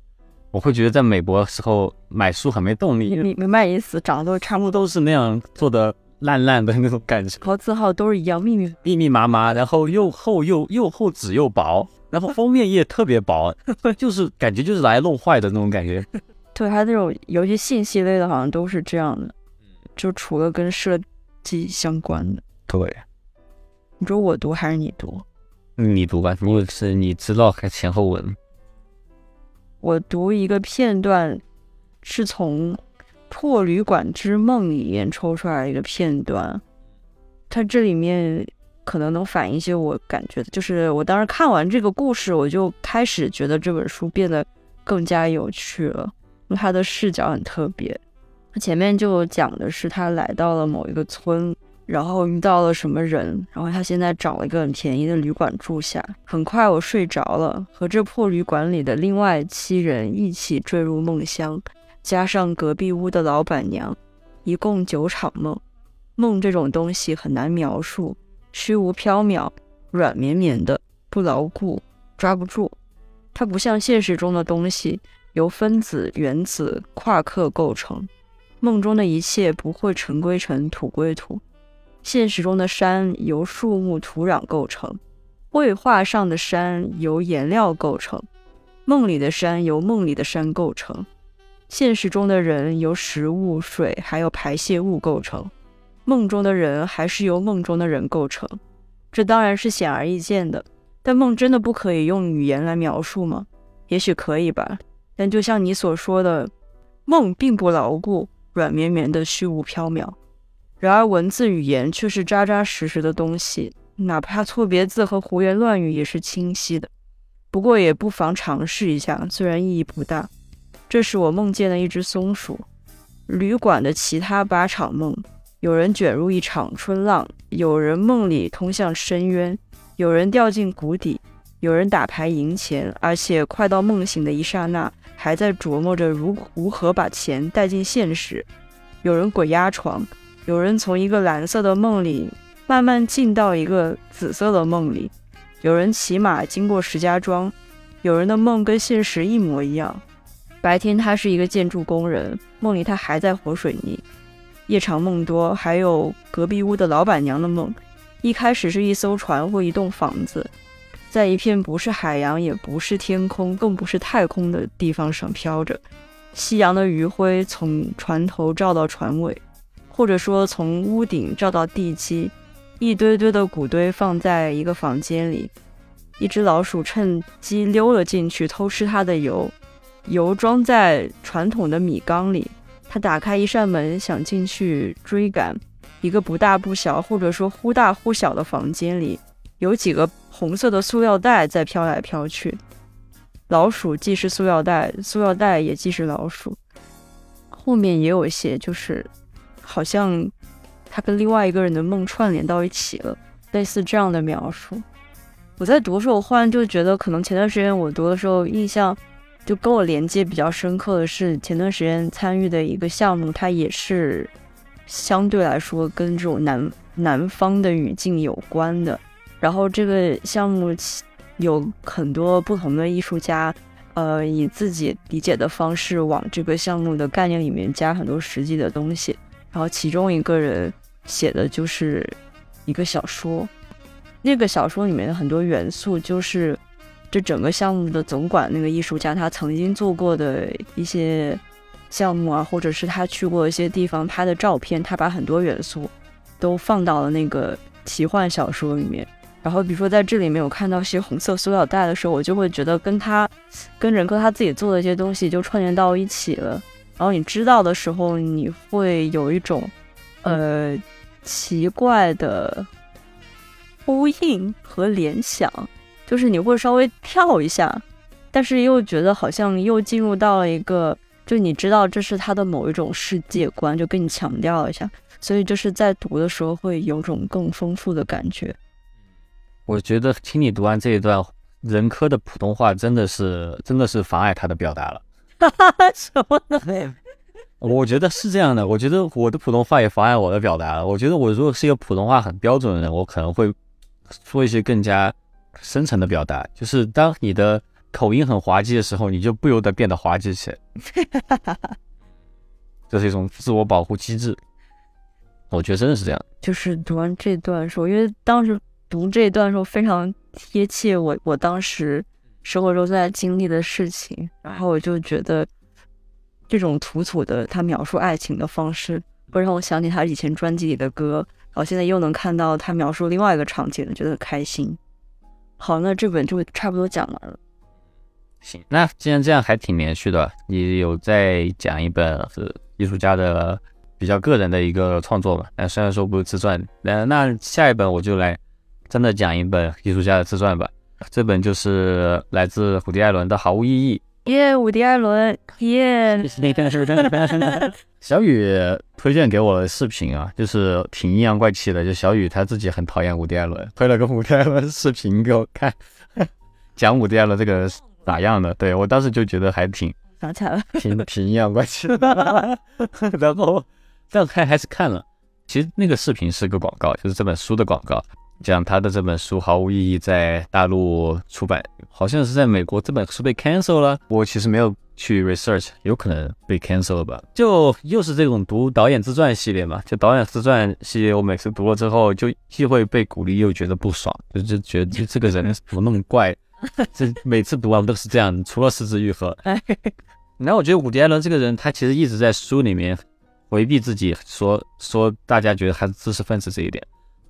我会觉得在美国的时候买书很没动力，明明白意思？长得都差不多，都是那样做的烂烂的那种感觉。和字号都是一样，密密密密麻麻，然后又厚又又厚纸又薄，然后封面页特别薄，就是感觉就是来弄坏的那种感觉。对，它那种有些信息类的，好像都是这样的，就除了跟设计相关的。对，你说我读还是你读？你读吧，如果是你知道还前后文。我读一个片段，是从《破旅馆之梦》里面抽出来一个片段，它这里面可能能反映一些我感觉的，就是我当时看完这个故事，我就开始觉得这本书变得更加有趣了，因为它的视角很特别。它前面就讲的是他来到了某一个村。然后遇到了什么人？然后他现在找了一个很便宜的旅馆住下。很快我睡着了，和这破旅馆里的另外七人一起坠入梦乡，加上隔壁屋的老板娘，一共九场梦。梦这种东西很难描述，虚无缥缈，软绵绵的，不牢固，抓不住。它不像现实中的东西，由分子、原子、夸克构成。梦中的一切不会尘归尘，土归土。现实中的山由树木、土壤构成，绘画上的山由颜料构成，梦里的山由梦里的山构成，现实中的人由食物、水还有排泄物构成，梦中的人还是由梦中的人构成。这当然是显而易见的，但梦真的不可以用语言来描述吗？也许可以吧，但就像你所说的，梦并不牢固，软绵绵的，虚无缥缈。然而，文字语言却是扎扎实实的东西，哪怕错别字和胡言乱语也是清晰的。不过，也不妨尝试一下，虽然意义不大。这是我梦见的一只松鼠。旅馆的其他八场梦，有人卷入一场春浪，有人梦里通向深渊，有人掉进谷底，有人打牌赢钱，而且快到梦醒的一刹那，还在琢磨着如如何把钱带进现实。有人鬼压床。有人从一个蓝色的梦里慢慢进到一个紫色的梦里，有人骑马经过石家庄，有人的梦跟现实一模一样。白天他是一个建筑工人，梦里他还在和水泥。夜长梦多，还有隔壁屋的老板娘的梦，一开始是一艘船或一栋房子，在一片不是海洋也不是天空更不是太空的地方上飘着，夕阳的余晖从船头照到船尾。或者说，从屋顶照到地基，一堆堆的谷堆放在一个房间里，一只老鼠趁机溜了进去偷吃它的油，油装在传统的米缸里。他打开一扇门，想进去追赶。一个不大不小，或者说忽大忽小的房间里，有几个红色的塑料袋在飘来飘去。老鼠既是塑料袋，塑料袋也既是老鼠。后面也有一些，就是。好像他跟另外一个人的梦串联到一起了，类似这样的描述。我在读的时候，我忽然就觉得，可能前段时间我读的时候，印象就跟我连接比较深刻的是前段时间参与的一个项目，它也是相对来说跟这种南南方的语境有关的。然后这个项目有很多不同的艺术家，呃，以自己理解的方式往这个项目的概念里面加很多实际的东西。然后其中一个人写的就是一个小说，那个小说里面的很多元素就是这整个项目的总管那个艺术家他曾经做过的一些项目啊，或者是他去过一些地方拍的照片，他把很多元素都放到了那个奇幻小说里面。然后比如说在这里面有看到一些红色塑料袋的时候，我就会觉得跟他跟任科他自己做的一些东西就串联到一起了。然后你知道的时候，你会有一种呃奇怪的呼应和联想，就是你会稍微跳一下，但是又觉得好像又进入到了一个，就你知道这是他的某一种世界观，就跟你强调一下，所以就是在读的时候会有种更丰富的感觉。我觉得听你读完这一段，任科的普通话真的是真的是妨碍他的表达了。哈哈，什么呢？我觉得是这样的，我觉得我的普通话也妨碍我的表达了。我觉得我如果是一个普通话很标准的人，我可能会说一些更加深层的表达。就是当你的口音很滑稽的时候，你就不由得变得滑稽起来。这是一种自我保护机制。我觉得真的是这样。就是读完这段的时候，因为当时读这一段的时候非常贴切我我当时。生活中在经历的事情，然后我就觉得这种土土的他描述爱情的方式，会让我想起他以前专辑里的歌，然后现在又能看到他描述另外一个场景，觉得很开心。好，那这本就差不多讲完了。行，那既然这样还挺连续的，你有在讲一本是艺术家的比较个人的一个创作吧？那虽然说不是自传，那那下一本我就来真的讲一本艺术家的自传吧。这本就是来自伍迪·艾伦的《毫无意义》。耶，伍迪·艾伦，耶！小雨推荐给我的视频啊，就是挺阴阳怪气的。就小雨他自己很讨厌伍迪·艾伦，推了个伍迪·艾伦视频给我看，讲伍迪·艾伦这个咋样的。对我当时就觉得还挺想起来了，挺挺阴阳怪气的。然后这样看还是看了。其实那个视频是个广告，就是这本书的广告。讲他的这本书毫无意义，在大陆出版，好像是在美国这本书被 cancel 了。我其实没有去 research，有可能被 cancel 了吧？就又是这种读导演自传系列嘛，就导演自传系列，我每次读了之后，就既会被鼓励，又觉得不爽，就就觉得这这个人怎么那么怪？这每次读完都是这样，除了四肢愈合。然后我觉得伍迪·艾伦这个人，他其实一直在书里面回避自己，说说大家觉得他是知识分子这一点。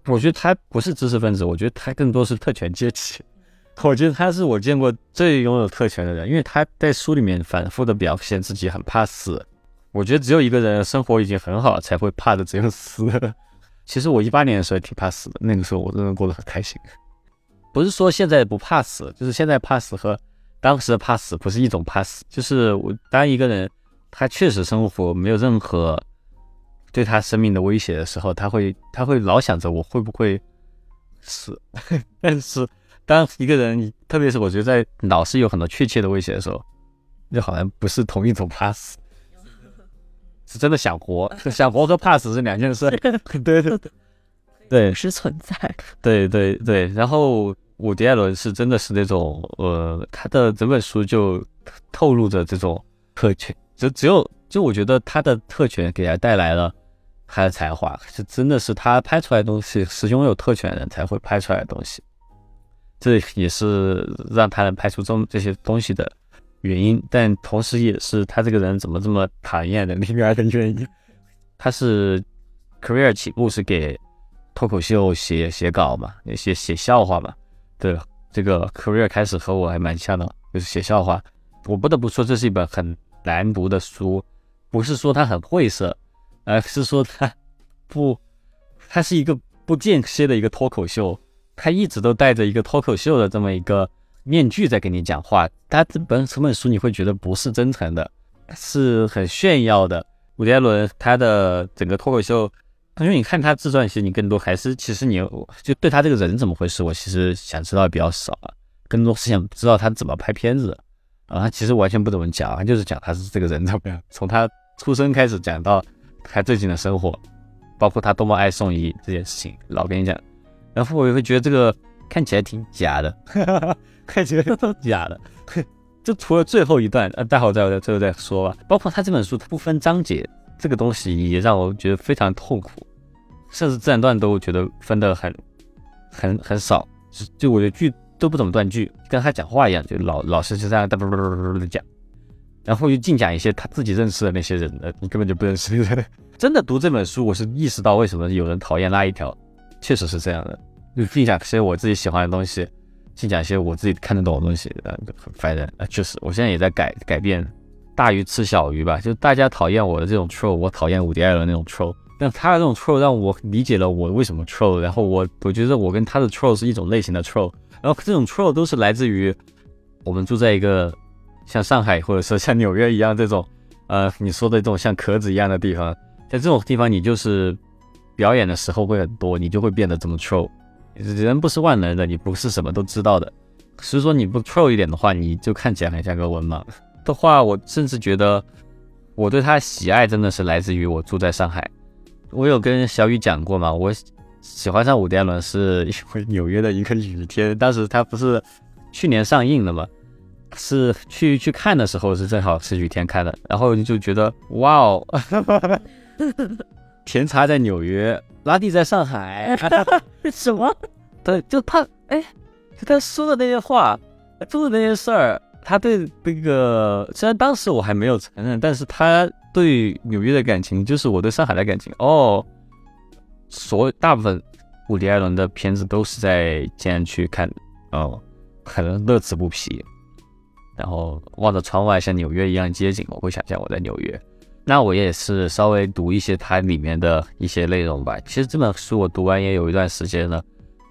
我觉得他不是知识分子，我觉得他更多是特权阶级。我觉得他是我见过最拥有特权的人，因为他在书里面反复的表现自己很怕死。我觉得只有一个人生活已经很好，才会怕的只有死。其实我一八年的时候也挺怕死的，那个时候我真的过得很开心。不是说现在不怕死，就是现在怕死和当时的怕死不是一种怕死。就是我当一个人他确实生活没有任何。对他生命的威胁的时候，他会他会老想着我会不会死。但是当一个人，特别是我觉得在老是有很多确切的威胁的时候，就好像不是同一种怕死，是真的想活。想活和怕死是两件事。对对对对，是存在。对对对，然后伍迪·艾伦是真的是那种呃，他的整本书就透露着这种特权，就只有就我觉得他的特权给他带来了。他的才华是真的是他拍出来的东西是拥有特权的人才会拍出来的东西，这也是让他能拍出这这些东西的原因，但同时也是他这个人怎么这么讨厌的 另外的原因。他是 career 起步是给脱口秀写写稿嘛，写写笑话嘛。对，这个 career 开始和我还蛮像的，就是写笑话。我不得不说，这是一本很难读的书，不是说它很晦涩。而是说他不，他是一个不间歇的一个脱口秀，他一直都带着一个脱口秀的这么一个面具在跟你讲话。他这本这本书你会觉得不是真诚的，是很炫耀的。伍迪·艾伦他的整个脱口秀，因为你看他自传，其实你更多还是其实你就对他这个人怎么回事，我其实想知道比较少啊，更多是想知道他怎么拍片子啊。他其实完全不怎么讲，他就是讲他是这个人怎么样，从他出生开始讲到。他最近的生活，包括他多么爱宋轶这件事情，老跟你讲。然后我也会觉得这个看起来挺假的，看起来假的。就除了最后一段，呃，待会再再最后再说吧。包括他这本书，他不分章节，这个东西也让我觉得非常痛苦，甚至自然段都觉得分的很很很少，就就我觉得句都不怎么断句，跟他讲话一样，就老老是就这样哒哒哒哒哒的讲。然后又净讲一些他自己认识的那些人的，你根本就不认识的人。真的读这本书，我是意识到为什么有人讨厌那一条，确实是这样的。就净讲些我自己喜欢的东西，净讲些我自己看得懂的东西，呃，很烦人。啊，确实，我现在也在改改变，大鱼吃小鱼吧。就大家讨厌我的这种 troll，我讨厌伍迪·艾伦那种 troll。但他的这种 troll 让我理解了我为什么 troll，然后我我觉得我跟他的 troll 是一种类型的 troll，然后这种 troll 都是来自于我们住在一个像上海或者说像纽约一样这种，呃，你说的这种像壳子一样的地方。在这种地方，你就是表演的时候会很多，你就会变得这么 troll。人不是万能的，你不是什么都知道的。所以说你不 troll 一点的话，你就看起来像个文盲的话。我甚至觉得我对他喜爱真的是来自于我住在上海。我有跟小雨讲过嘛，我喜欢上伍迪·艾伦是因为纽约的一个雨天，当时他不是去年上映的嘛，是去去看的时候是正好是雨天开的，然后你就觉得哇哦。甜茶在纽约，拉蒂在上海，什么？对，就他，哎，就他说的那些话，做的那些事儿，他对那个，虽然当时我还没有承认，但是他对纽约的感情，就是我对上海的感情。哦，所大部分伍迪·艾伦的片子都是在建安区看，哦，可能乐此不疲。然后望着窗外像纽约一样街景，我会想象我在纽约。那我也是稍微读一些它里面的一些内容吧。其实这本书我读完也有一段时间了，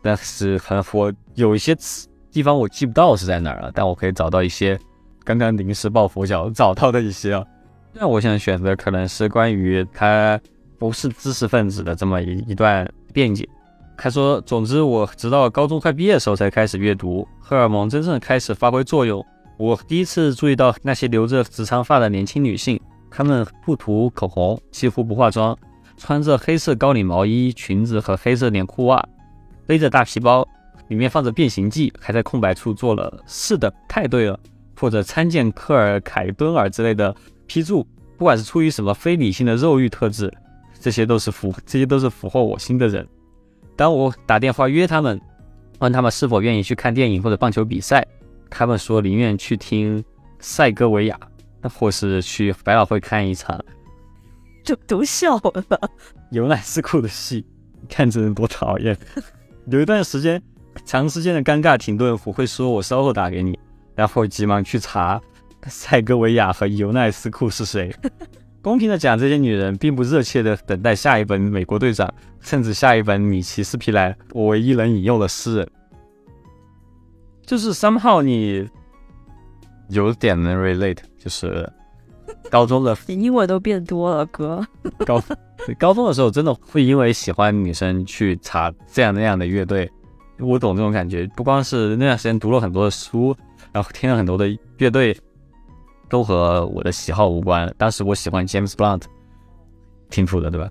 但是很我有一些词地方我记不到是在哪儿了，但我可以找到一些刚刚临时抱佛脚找到的一些啊。那我想选择可能是关于他不是知识分子的这么一一段辩解。他说：“总之，我直到高中快毕业的时候才开始阅读，荷尔蒙真正开始发挥作用。我第一次注意到那些留着直长发的年轻女性。”她们不涂口红，几乎不化妆，穿着黑色高领毛衣、裙子和黑色连裤袜，背着大皮包，里面放着变形记，还在空白处做了“是的，太对了”或者参见科尔凯敦尔之类的批注。不管是出于什么非理性的肉欲特质，这些都是俘，这些都是俘获我心的人。当我打电话约他们，问他们是否愿意去看电影或者棒球比赛，他们说宁愿去听塞戈维亚。或是去百老汇看一场，就都笑了。尤乃斯库的戏，看这人多讨厌。有一段时间，长时间的尴尬停顿，我会说我稍后打给你，然后急忙去查塞戈维亚和尤奈斯库是谁。公平的讲，这些女人并不热切的等待下一本美国队长，甚至下一本米奇斯皮莱。我唯一能引用的诗人，就是 somehow 你。有点能 relate，就是高中的 你英文都变多了，哥。高高中的时候真的会因为喜欢女生去查这样那样的乐队，我懂这种感觉。不光是那段时间读了很多的书，然后听了很多的乐队，都和我的喜好无关。当时我喜欢 James Blunt，挺土的，对吧？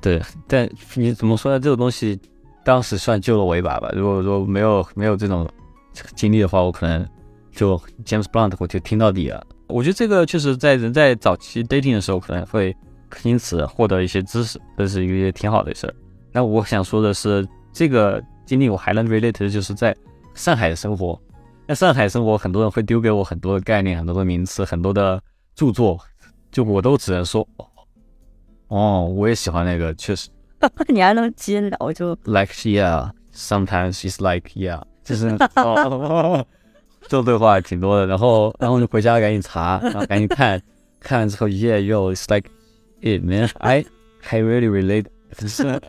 对，但你怎么说呢？这个东西当时算救了我一把吧。如果说没有没有这种经历的话，我可能。就 James Blunt，我就听到底了。我觉得这个确实在人在早期 dating 的时候可能会因此获得一些知识，这是一个挺好的事儿。那我想说的是，这个经历我还能 relate 的就是在上海的生活。那上海生活，很多人会丢给我很多的概念、很多的名词、很多的著作，就我都只能说，哦，我也喜欢那个，确实。你还能接我就 like yeah，sometimes it's like yeah，就是。这种对话挺多的，然后，然后就回家赶紧查，然后赶紧看，看完之后，Yeah，yo，it's like it man，I I really relate，就是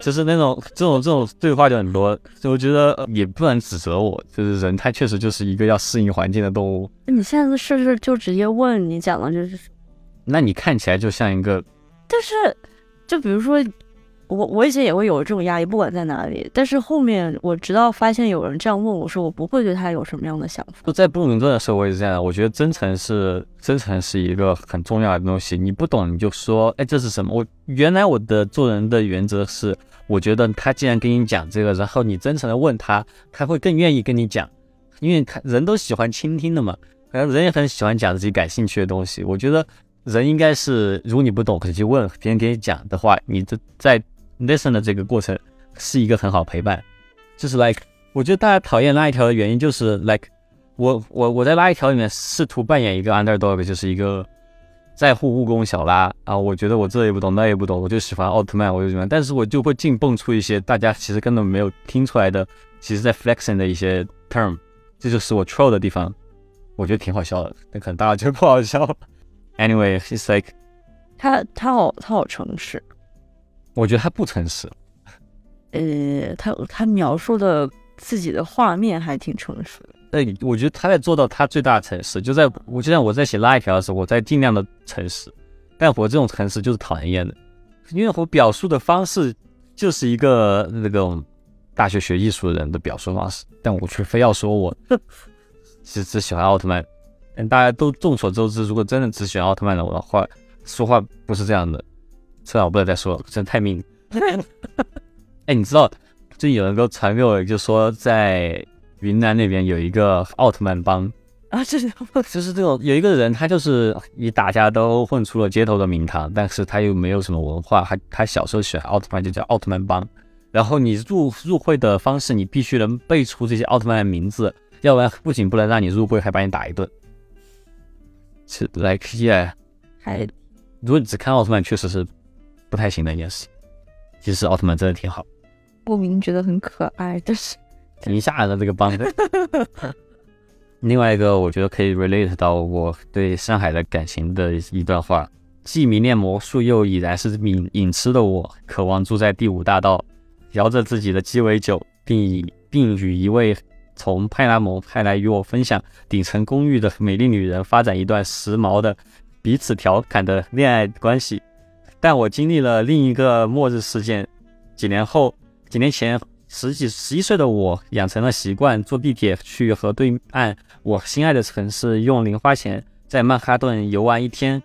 就是那种这种这种对话就很多，就我觉得也不能指责我，就是人他确实就是一个要适应环境的动物。你现在是不是就直接问你讲的就是？那你看起来就像一个，但是就比如说。我我以前也会有这种压力，不管在哪里。但是后面我直到发现有人这样问我说，我不会对他有什么样的想法。就在布鲁顿的时候，我也是这样。我觉得真诚是真诚是一个很重要的东西。你不懂你就说，哎，这是什么？我原来我的做人的原则是，我觉得他既然跟你讲这个，然后你真诚的问他，他会更愿意跟你讲，因为他人都喜欢倾听的嘛，然后人也很喜欢讲自己感兴趣的东西。我觉得人应该是，如果你不懂，可以去问别人给你讲的话，你这在。Listen 的这个过程是一个很好陪伴，就是 like，我觉得大家讨厌那一条的原因就是 like，我我我在拉一条里面试图扮演一个 underdog，就是一个在乎务工小拉啊。我觉得我这也不懂那也不懂，我就喜欢奥特曼，我就喜欢，但是我就会劲蹦出一些大家其实根本没有听出来的，其实在 flexing 的一些 term，这就是我 troll 的地方，我觉得挺好笑的，但可能大家觉得不好笑。Anyway，it's like 他他好他好诚实，我觉得他不诚实，呃，他他描述的自己的画面还挺诚实的。哎，我觉得他在做到他最大的诚实，就在我就像我在写拉一条的时候，我在尽量的诚实，但我这种诚实就是讨人厌的，因为我表述的方式就是一个那种大学学艺术的人的表述方式，但我却非要说我只只喜欢奥特曼。但大家都众所周知，如果真的只喜欢奥特曼的话，说话不是这样的。算了，我不能再说了，真的太命。哎，你知道最近有人给我传给我，就说在。云南那边有一个奥特曼帮啊，这是 就是这种有一个人，他就是以打架都混出了街头的名堂，但是他又没有什么文化，他他小时候喜欢奥特曼就叫奥特曼帮，然后你入入会的方式，你必须能背出这些奥特曼的名字，要不然不仅不能让你入会，还把你打一顿。是 like yeah，还如果你只看奥特曼，确实是不太行的一件事。其实奥特曼真的挺好，莫名觉得很可爱，但是。挺吓人的这个帮。另外一个，我觉得可以 relate 到我对上海的感情的一段话：既迷恋魔术，又已然是隐隐痴的我，渴望住在第五大道，摇着自己的鸡尾酒，并以并与一位从派拉蒙派来与我分享顶层公寓的美丽女人发展一段时髦的彼此调侃的恋爱关系。但我经历了另一个末日事件，几年后，几年前。十几十一岁的我养成了习惯，坐地铁去和对岸我心爱的城市用零花钱在曼哈顿游玩一天。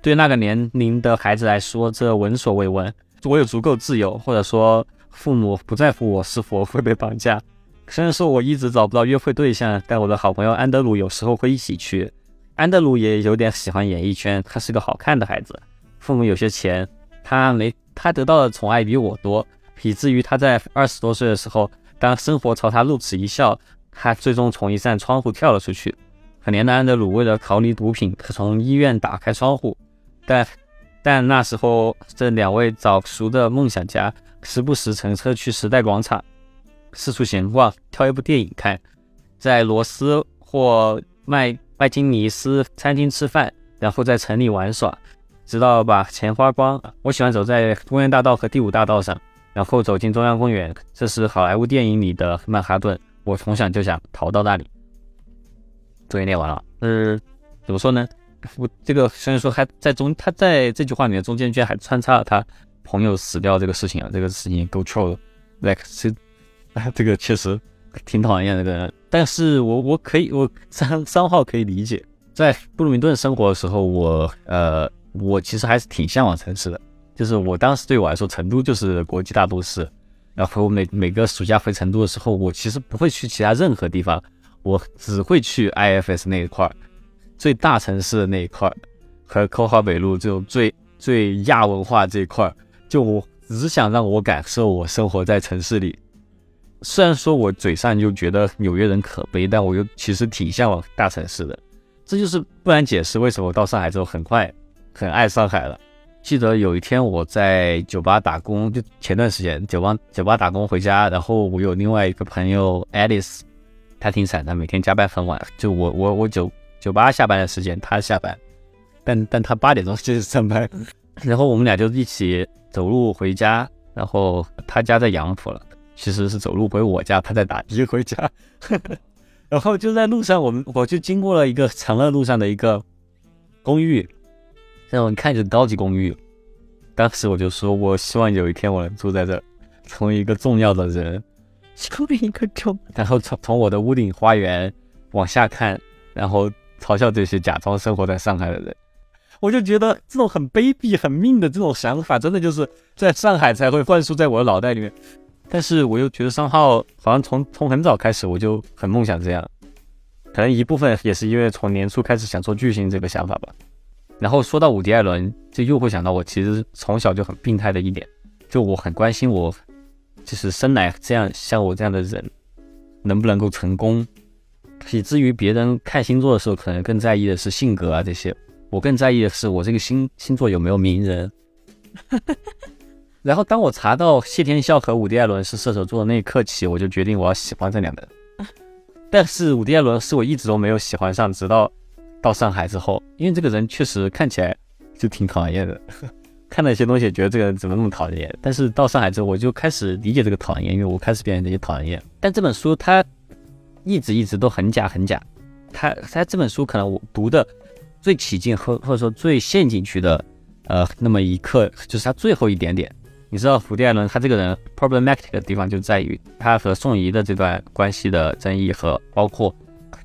对那个年龄的孩子来说，这闻所未闻。我有足够自由，或者说父母不在乎我是否会被绑架。虽然说我一直找不到约会对象，但我的好朋友安德鲁有时候会一起去。安德鲁也有点喜欢演艺圈，他是个好看的孩子，父母有些钱，他没他得到的宠爱比我多。以至于他在二十多岁的时候，当生活朝他露齿一笑，他最终从一扇窗户跳了出去。可怜的安德鲁为了逃离毒品，可从医院打开窗户。但但那时候，这两位早熟的梦想家时不时乘车去时代广场四处闲逛，挑一部电影看，在罗斯或麦麦金尼斯餐厅吃饭，然后在城里玩耍，直到把钱花光。我喜欢走在公园大道和第五大道上。然后走进中央公园，这是好莱坞电影里的曼哈顿。我从小就想逃到那里。作业练完了，嗯，怎么说呢？我这个虽然说还在中，他在这句话里面中间居然还穿插了他朋友死掉这个事情啊，这个事情够臭的。Like 是，这个确实挺讨厌的。但是我我可以，我三三号可以理解，在布鲁明顿生活的时候，我呃，我其实还是挺向往城市的。就是我当时对我来说，成都就是国际大都市。然后每每个暑假回成都的时候，我其实不会去其他任何地方，我只会去 IFS 那一块儿，最大城市的那一块儿，和科华北路这种最最亚文化这一块儿。就我只想让我感受我生活在城市里。虽然说我嘴上就觉得纽约人可悲，但我又其实挺向往大城市的。这就是不难解释为什么我到上海之后很快很爱上海了。记得有一天我在酒吧打工，就前段时间酒吧酒吧打工回家，然后我有另外一个朋友 Alice，她挺惨的，每天加班很晚。就我我我酒酒吧下班的时间，她下班，但但她八点钟就上班，然后我们俩就一起走路回家，然后她家在杨浦了，其实是走路回我家，她在打的回家，然后就在路上，我们我就经过了一个长乐路上的一个公寓。那种看着高级公寓，当时我就说，我希望有一天我能住在这，成为一个重要的人，成为一个重，然后从从我的屋顶花园往下看，然后嘲笑这些假装生活在上海的人。我就觉得这种很卑鄙、很命的这种想法，真的就是在上海才会灌输在我的脑袋里面。但是我又觉得商号好像从从很早开始我就很梦想这样，可能一部分也是因为从年初开始想做巨星这个想法吧。然后说到伍迪·艾伦，就又会想到我其实从小就很病态的一点，就我很关心我，就是生来这样像我这样的人能不能够成功。以至于别人看星座的时候，可能更在意的是性格啊这些，我更在意的是我这个星星座有没有名人。然后当我查到谢天笑和伍迪·艾伦是射手座的那一刻起，我就决定我要喜欢这两个人。但是伍迪·艾伦是我一直都没有喜欢上，直到到上海之后，因为这个人确实看起来就挺讨厌的，看了一些东西觉得这个人怎么那么讨厌。但是到上海之后，我就开始理解这个讨厌，因为我开始变得也讨厌。但这本书它一直一直都很假很假，他他这本书可能我读的最起劲或或者说最陷进去的。呃，那么一刻就是他最后一点点。你知道，福迪艾伦他这个人 problematic 的地方就在于他和宋怡的这段关系的争议，和包括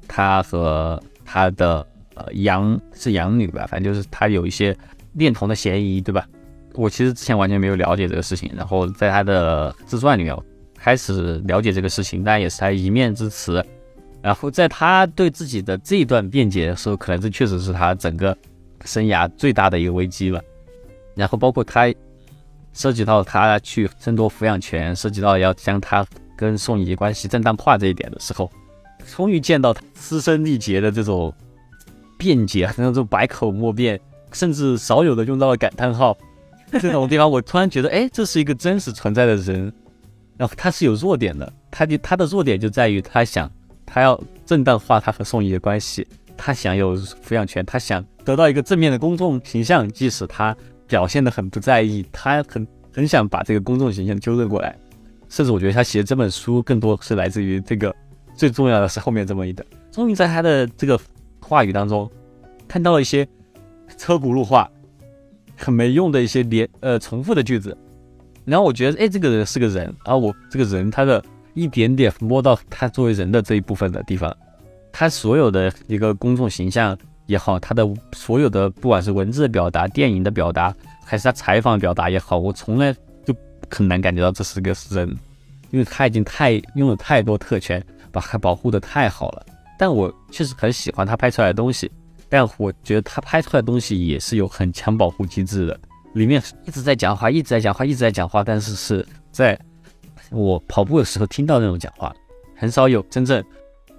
他和他的呃养是养女吧，反正就是她有一些恋童的嫌疑，对吧？我其实之前完全没有了解这个事情，然后在他的自传里面开始了解这个事情，但也是他一面之词。然后在他对自己的这一段辩解的时候，可能这确实是他整个生涯最大的一个危机了。然后包括他涉及到他去争夺抚养权，涉及到要将他跟宋怡关系正当化这一点的时候，终于见到他嘶声力竭的这种辩解，那种百口莫辩，甚至少有的用到了感叹号。这种地方，我突然觉得，哎，这是一个真实存在的人，然后他是有弱点的，他的他的弱点就在于他想他要正当化他和宋怡的关系，他想有抚养权，他想得到一个正面的公众形象，即使他。表现的很不在意，他很很想把这个公众形象纠正过来，甚至我觉得他写这本书更多是来自于这个，最重要的是后面这么一段，终于在他的这个话语当中看到了一些车轱辘话，很没用的一些连呃重复的句子，然后我觉得哎这个人是个人，然后我这个人他的一点点摸到他作为人的这一部分的地方，他所有的一个公众形象。也好，他的所有的不管是文字的表达、电影的表达，还是他采访表达也好，我从来就很难感觉到这是个人，因为他已经太用了太多特权，把他保护的太好了。但我确实很喜欢他拍出来的东西，但我觉得他拍出来的东西也是有很强保护机制的，里面一直在讲话，一直在讲话，一直在讲话，但是是在我跑步的时候听到那种讲话，很少有真正。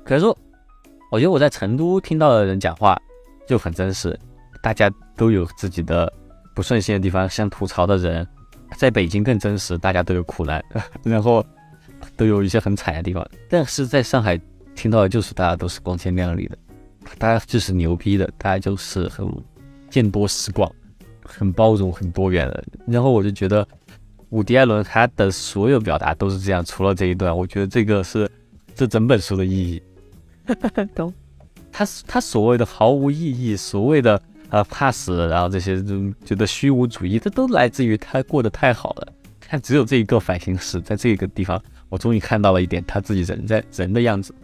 可是说，我觉得我在成都听到的人讲话。就很真实，大家都有自己的不顺心的地方，像吐槽的人，在北京更真实，大家都有苦难，然后都有一些很惨的地方。但是在上海听到的就是大家都是光鲜亮丽的，大家就是牛逼的，大家就是很见多识广，很包容、很多元的。然后我就觉得伍迪·艾伦他的所有表达都是这样，除了这一段，我觉得这个是这整本书的意义。懂。他他所谓的毫无意义，所谓的呃怕死，然后这些就觉得虚无主义，这都来自于他过得太好了。他只有这一个反省史，在这个地方，我终于看到了一点他自己人在人的样子。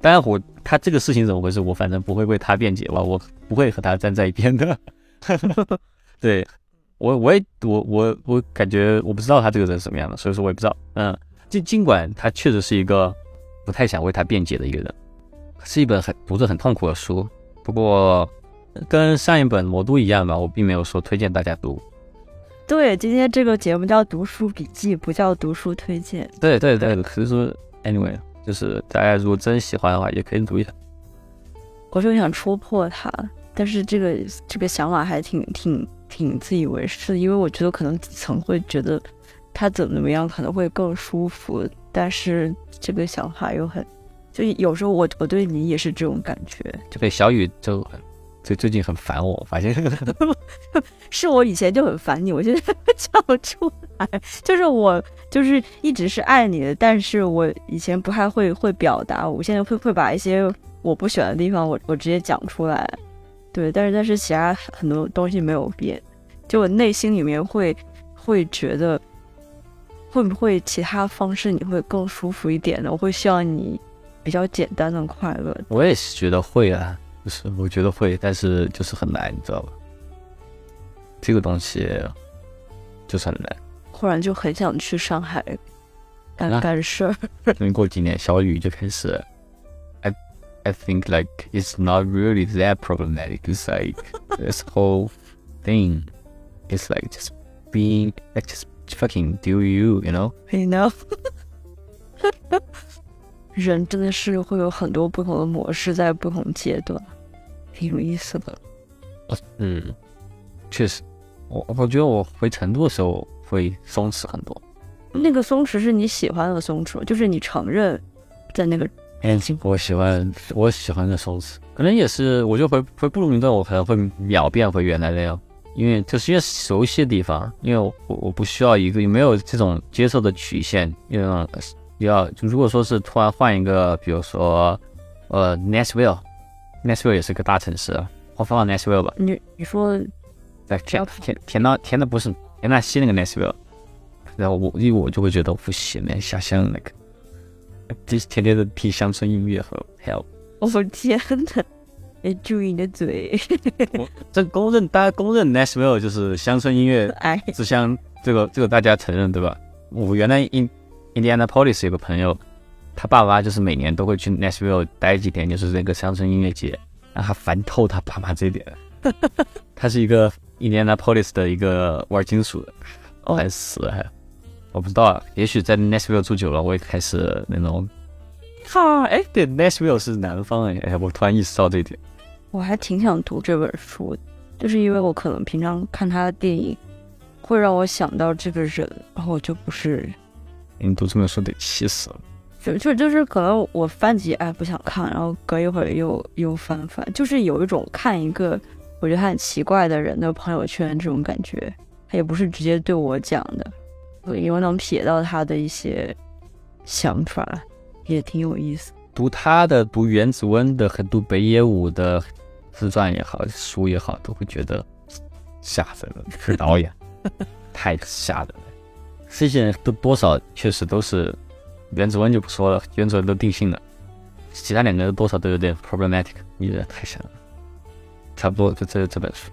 当然，我他这个事情怎么回事，我反正不会为他辩解吧，我不会和他站在一边的。对我，我也我我我感觉我不知道他这个人什么样的，所以说我也不知道。嗯，尽尽管他确实是一个不太想为他辩解的一个人。是一本很读着很痛苦的书，不过跟上一本《魔都》一样吧，我并没有说推荐大家读。对，今天这个节目叫读书笔记，不叫读书推荐。对对对，可是说，anyway，就是大家如果真喜欢的话，也可以读一下。我就想戳破他，但是这个这个想法还挺挺挺自以为是，因为我觉得可能底层会觉得他怎么怎么样可能会更舒服，但是这个想法又很。就有时候我我对你也是这种感觉，就被小雨就最最近很烦我，发现 是我以前就很烦你，我现在 讲不出来，就是我就是一直是爱你的，但是我以前不太会会表达，我现在会会把一些我不喜欢的地方我我直接讲出来，对，但是但是其他很多东西没有变，就我内心里面会会觉得会不会其他方式你会更舒服一点呢？我会希望你。比较简单的快乐，我也是觉得会啊，就是我觉得会，但是就是很难，你知道吧？这个东西就是很难。忽然就很想去上海干干事儿。因为过几年小雨就开始，I I think like it's not really that problematic. It's like this whole thing. It's like just being like just fucking do you, you know? You know. 人真的是会有很多不同的模式，在不同阶段，挺有意思的。嗯，确实，我我觉得我回成都的时候会松弛很多。那个松弛是你喜欢的松弛，就是你承认在那个嗯，我喜欢我喜欢的松弛，可能也是，我就回回布鲁明顿，我可能会秒变回原来那样，因为就是因为熟悉的地方，因为我我不需要一个有没有这种接受的曲线，因为要就如果说是突然换一个，比如说呃 Nashville，Nashville 也是个大城市，我放到 Nashville 吧。你你说在填填填到填的不是田纳西那个 Nashville，然后我因为我就会觉得不行，那下乡那个。就是天天的听乡村音乐和 help。我天哪！哎，注意你的嘴。这公认，大家公认 Nashville 就是乡村音乐哎，之乡，这个这个大家承认对吧？我原来 In Indianapolis 有个朋友，他爸妈就是每年都会去 Nashville 待几天，就是那个乡村音乐节，让他烦透他爸妈这一点。他是一个 Indianapolis 的一个玩金属的，烦死了还。我不知道啊，也许在 Nashville 住久了，我也开始那种，哈，哎，对，Nashville 是南方哎，哎，我突然意识到这一点。我还挺想读这本书，就是因为我可能平常看他的电影，会让我想到这个人，然后我就不是。你读这本书得气死了。就就就是可能我翻几哎不想看，然后隔一会儿又又翻翻，就是有一种看一个我觉得很奇怪的人的朋友圈这种感觉，他也不是直接对我讲的。因为能瞥到他的一些想法，也挺有意思。读他的，读原子温的，和读北野武的自传也好，书也好，都会觉得吓死了。是导演，太吓人了。这些人都多少确实都是原子温就不说了，原子温都定性了。其他两个多少都有点 problematic，你觉得太神了。差不多就这这本书。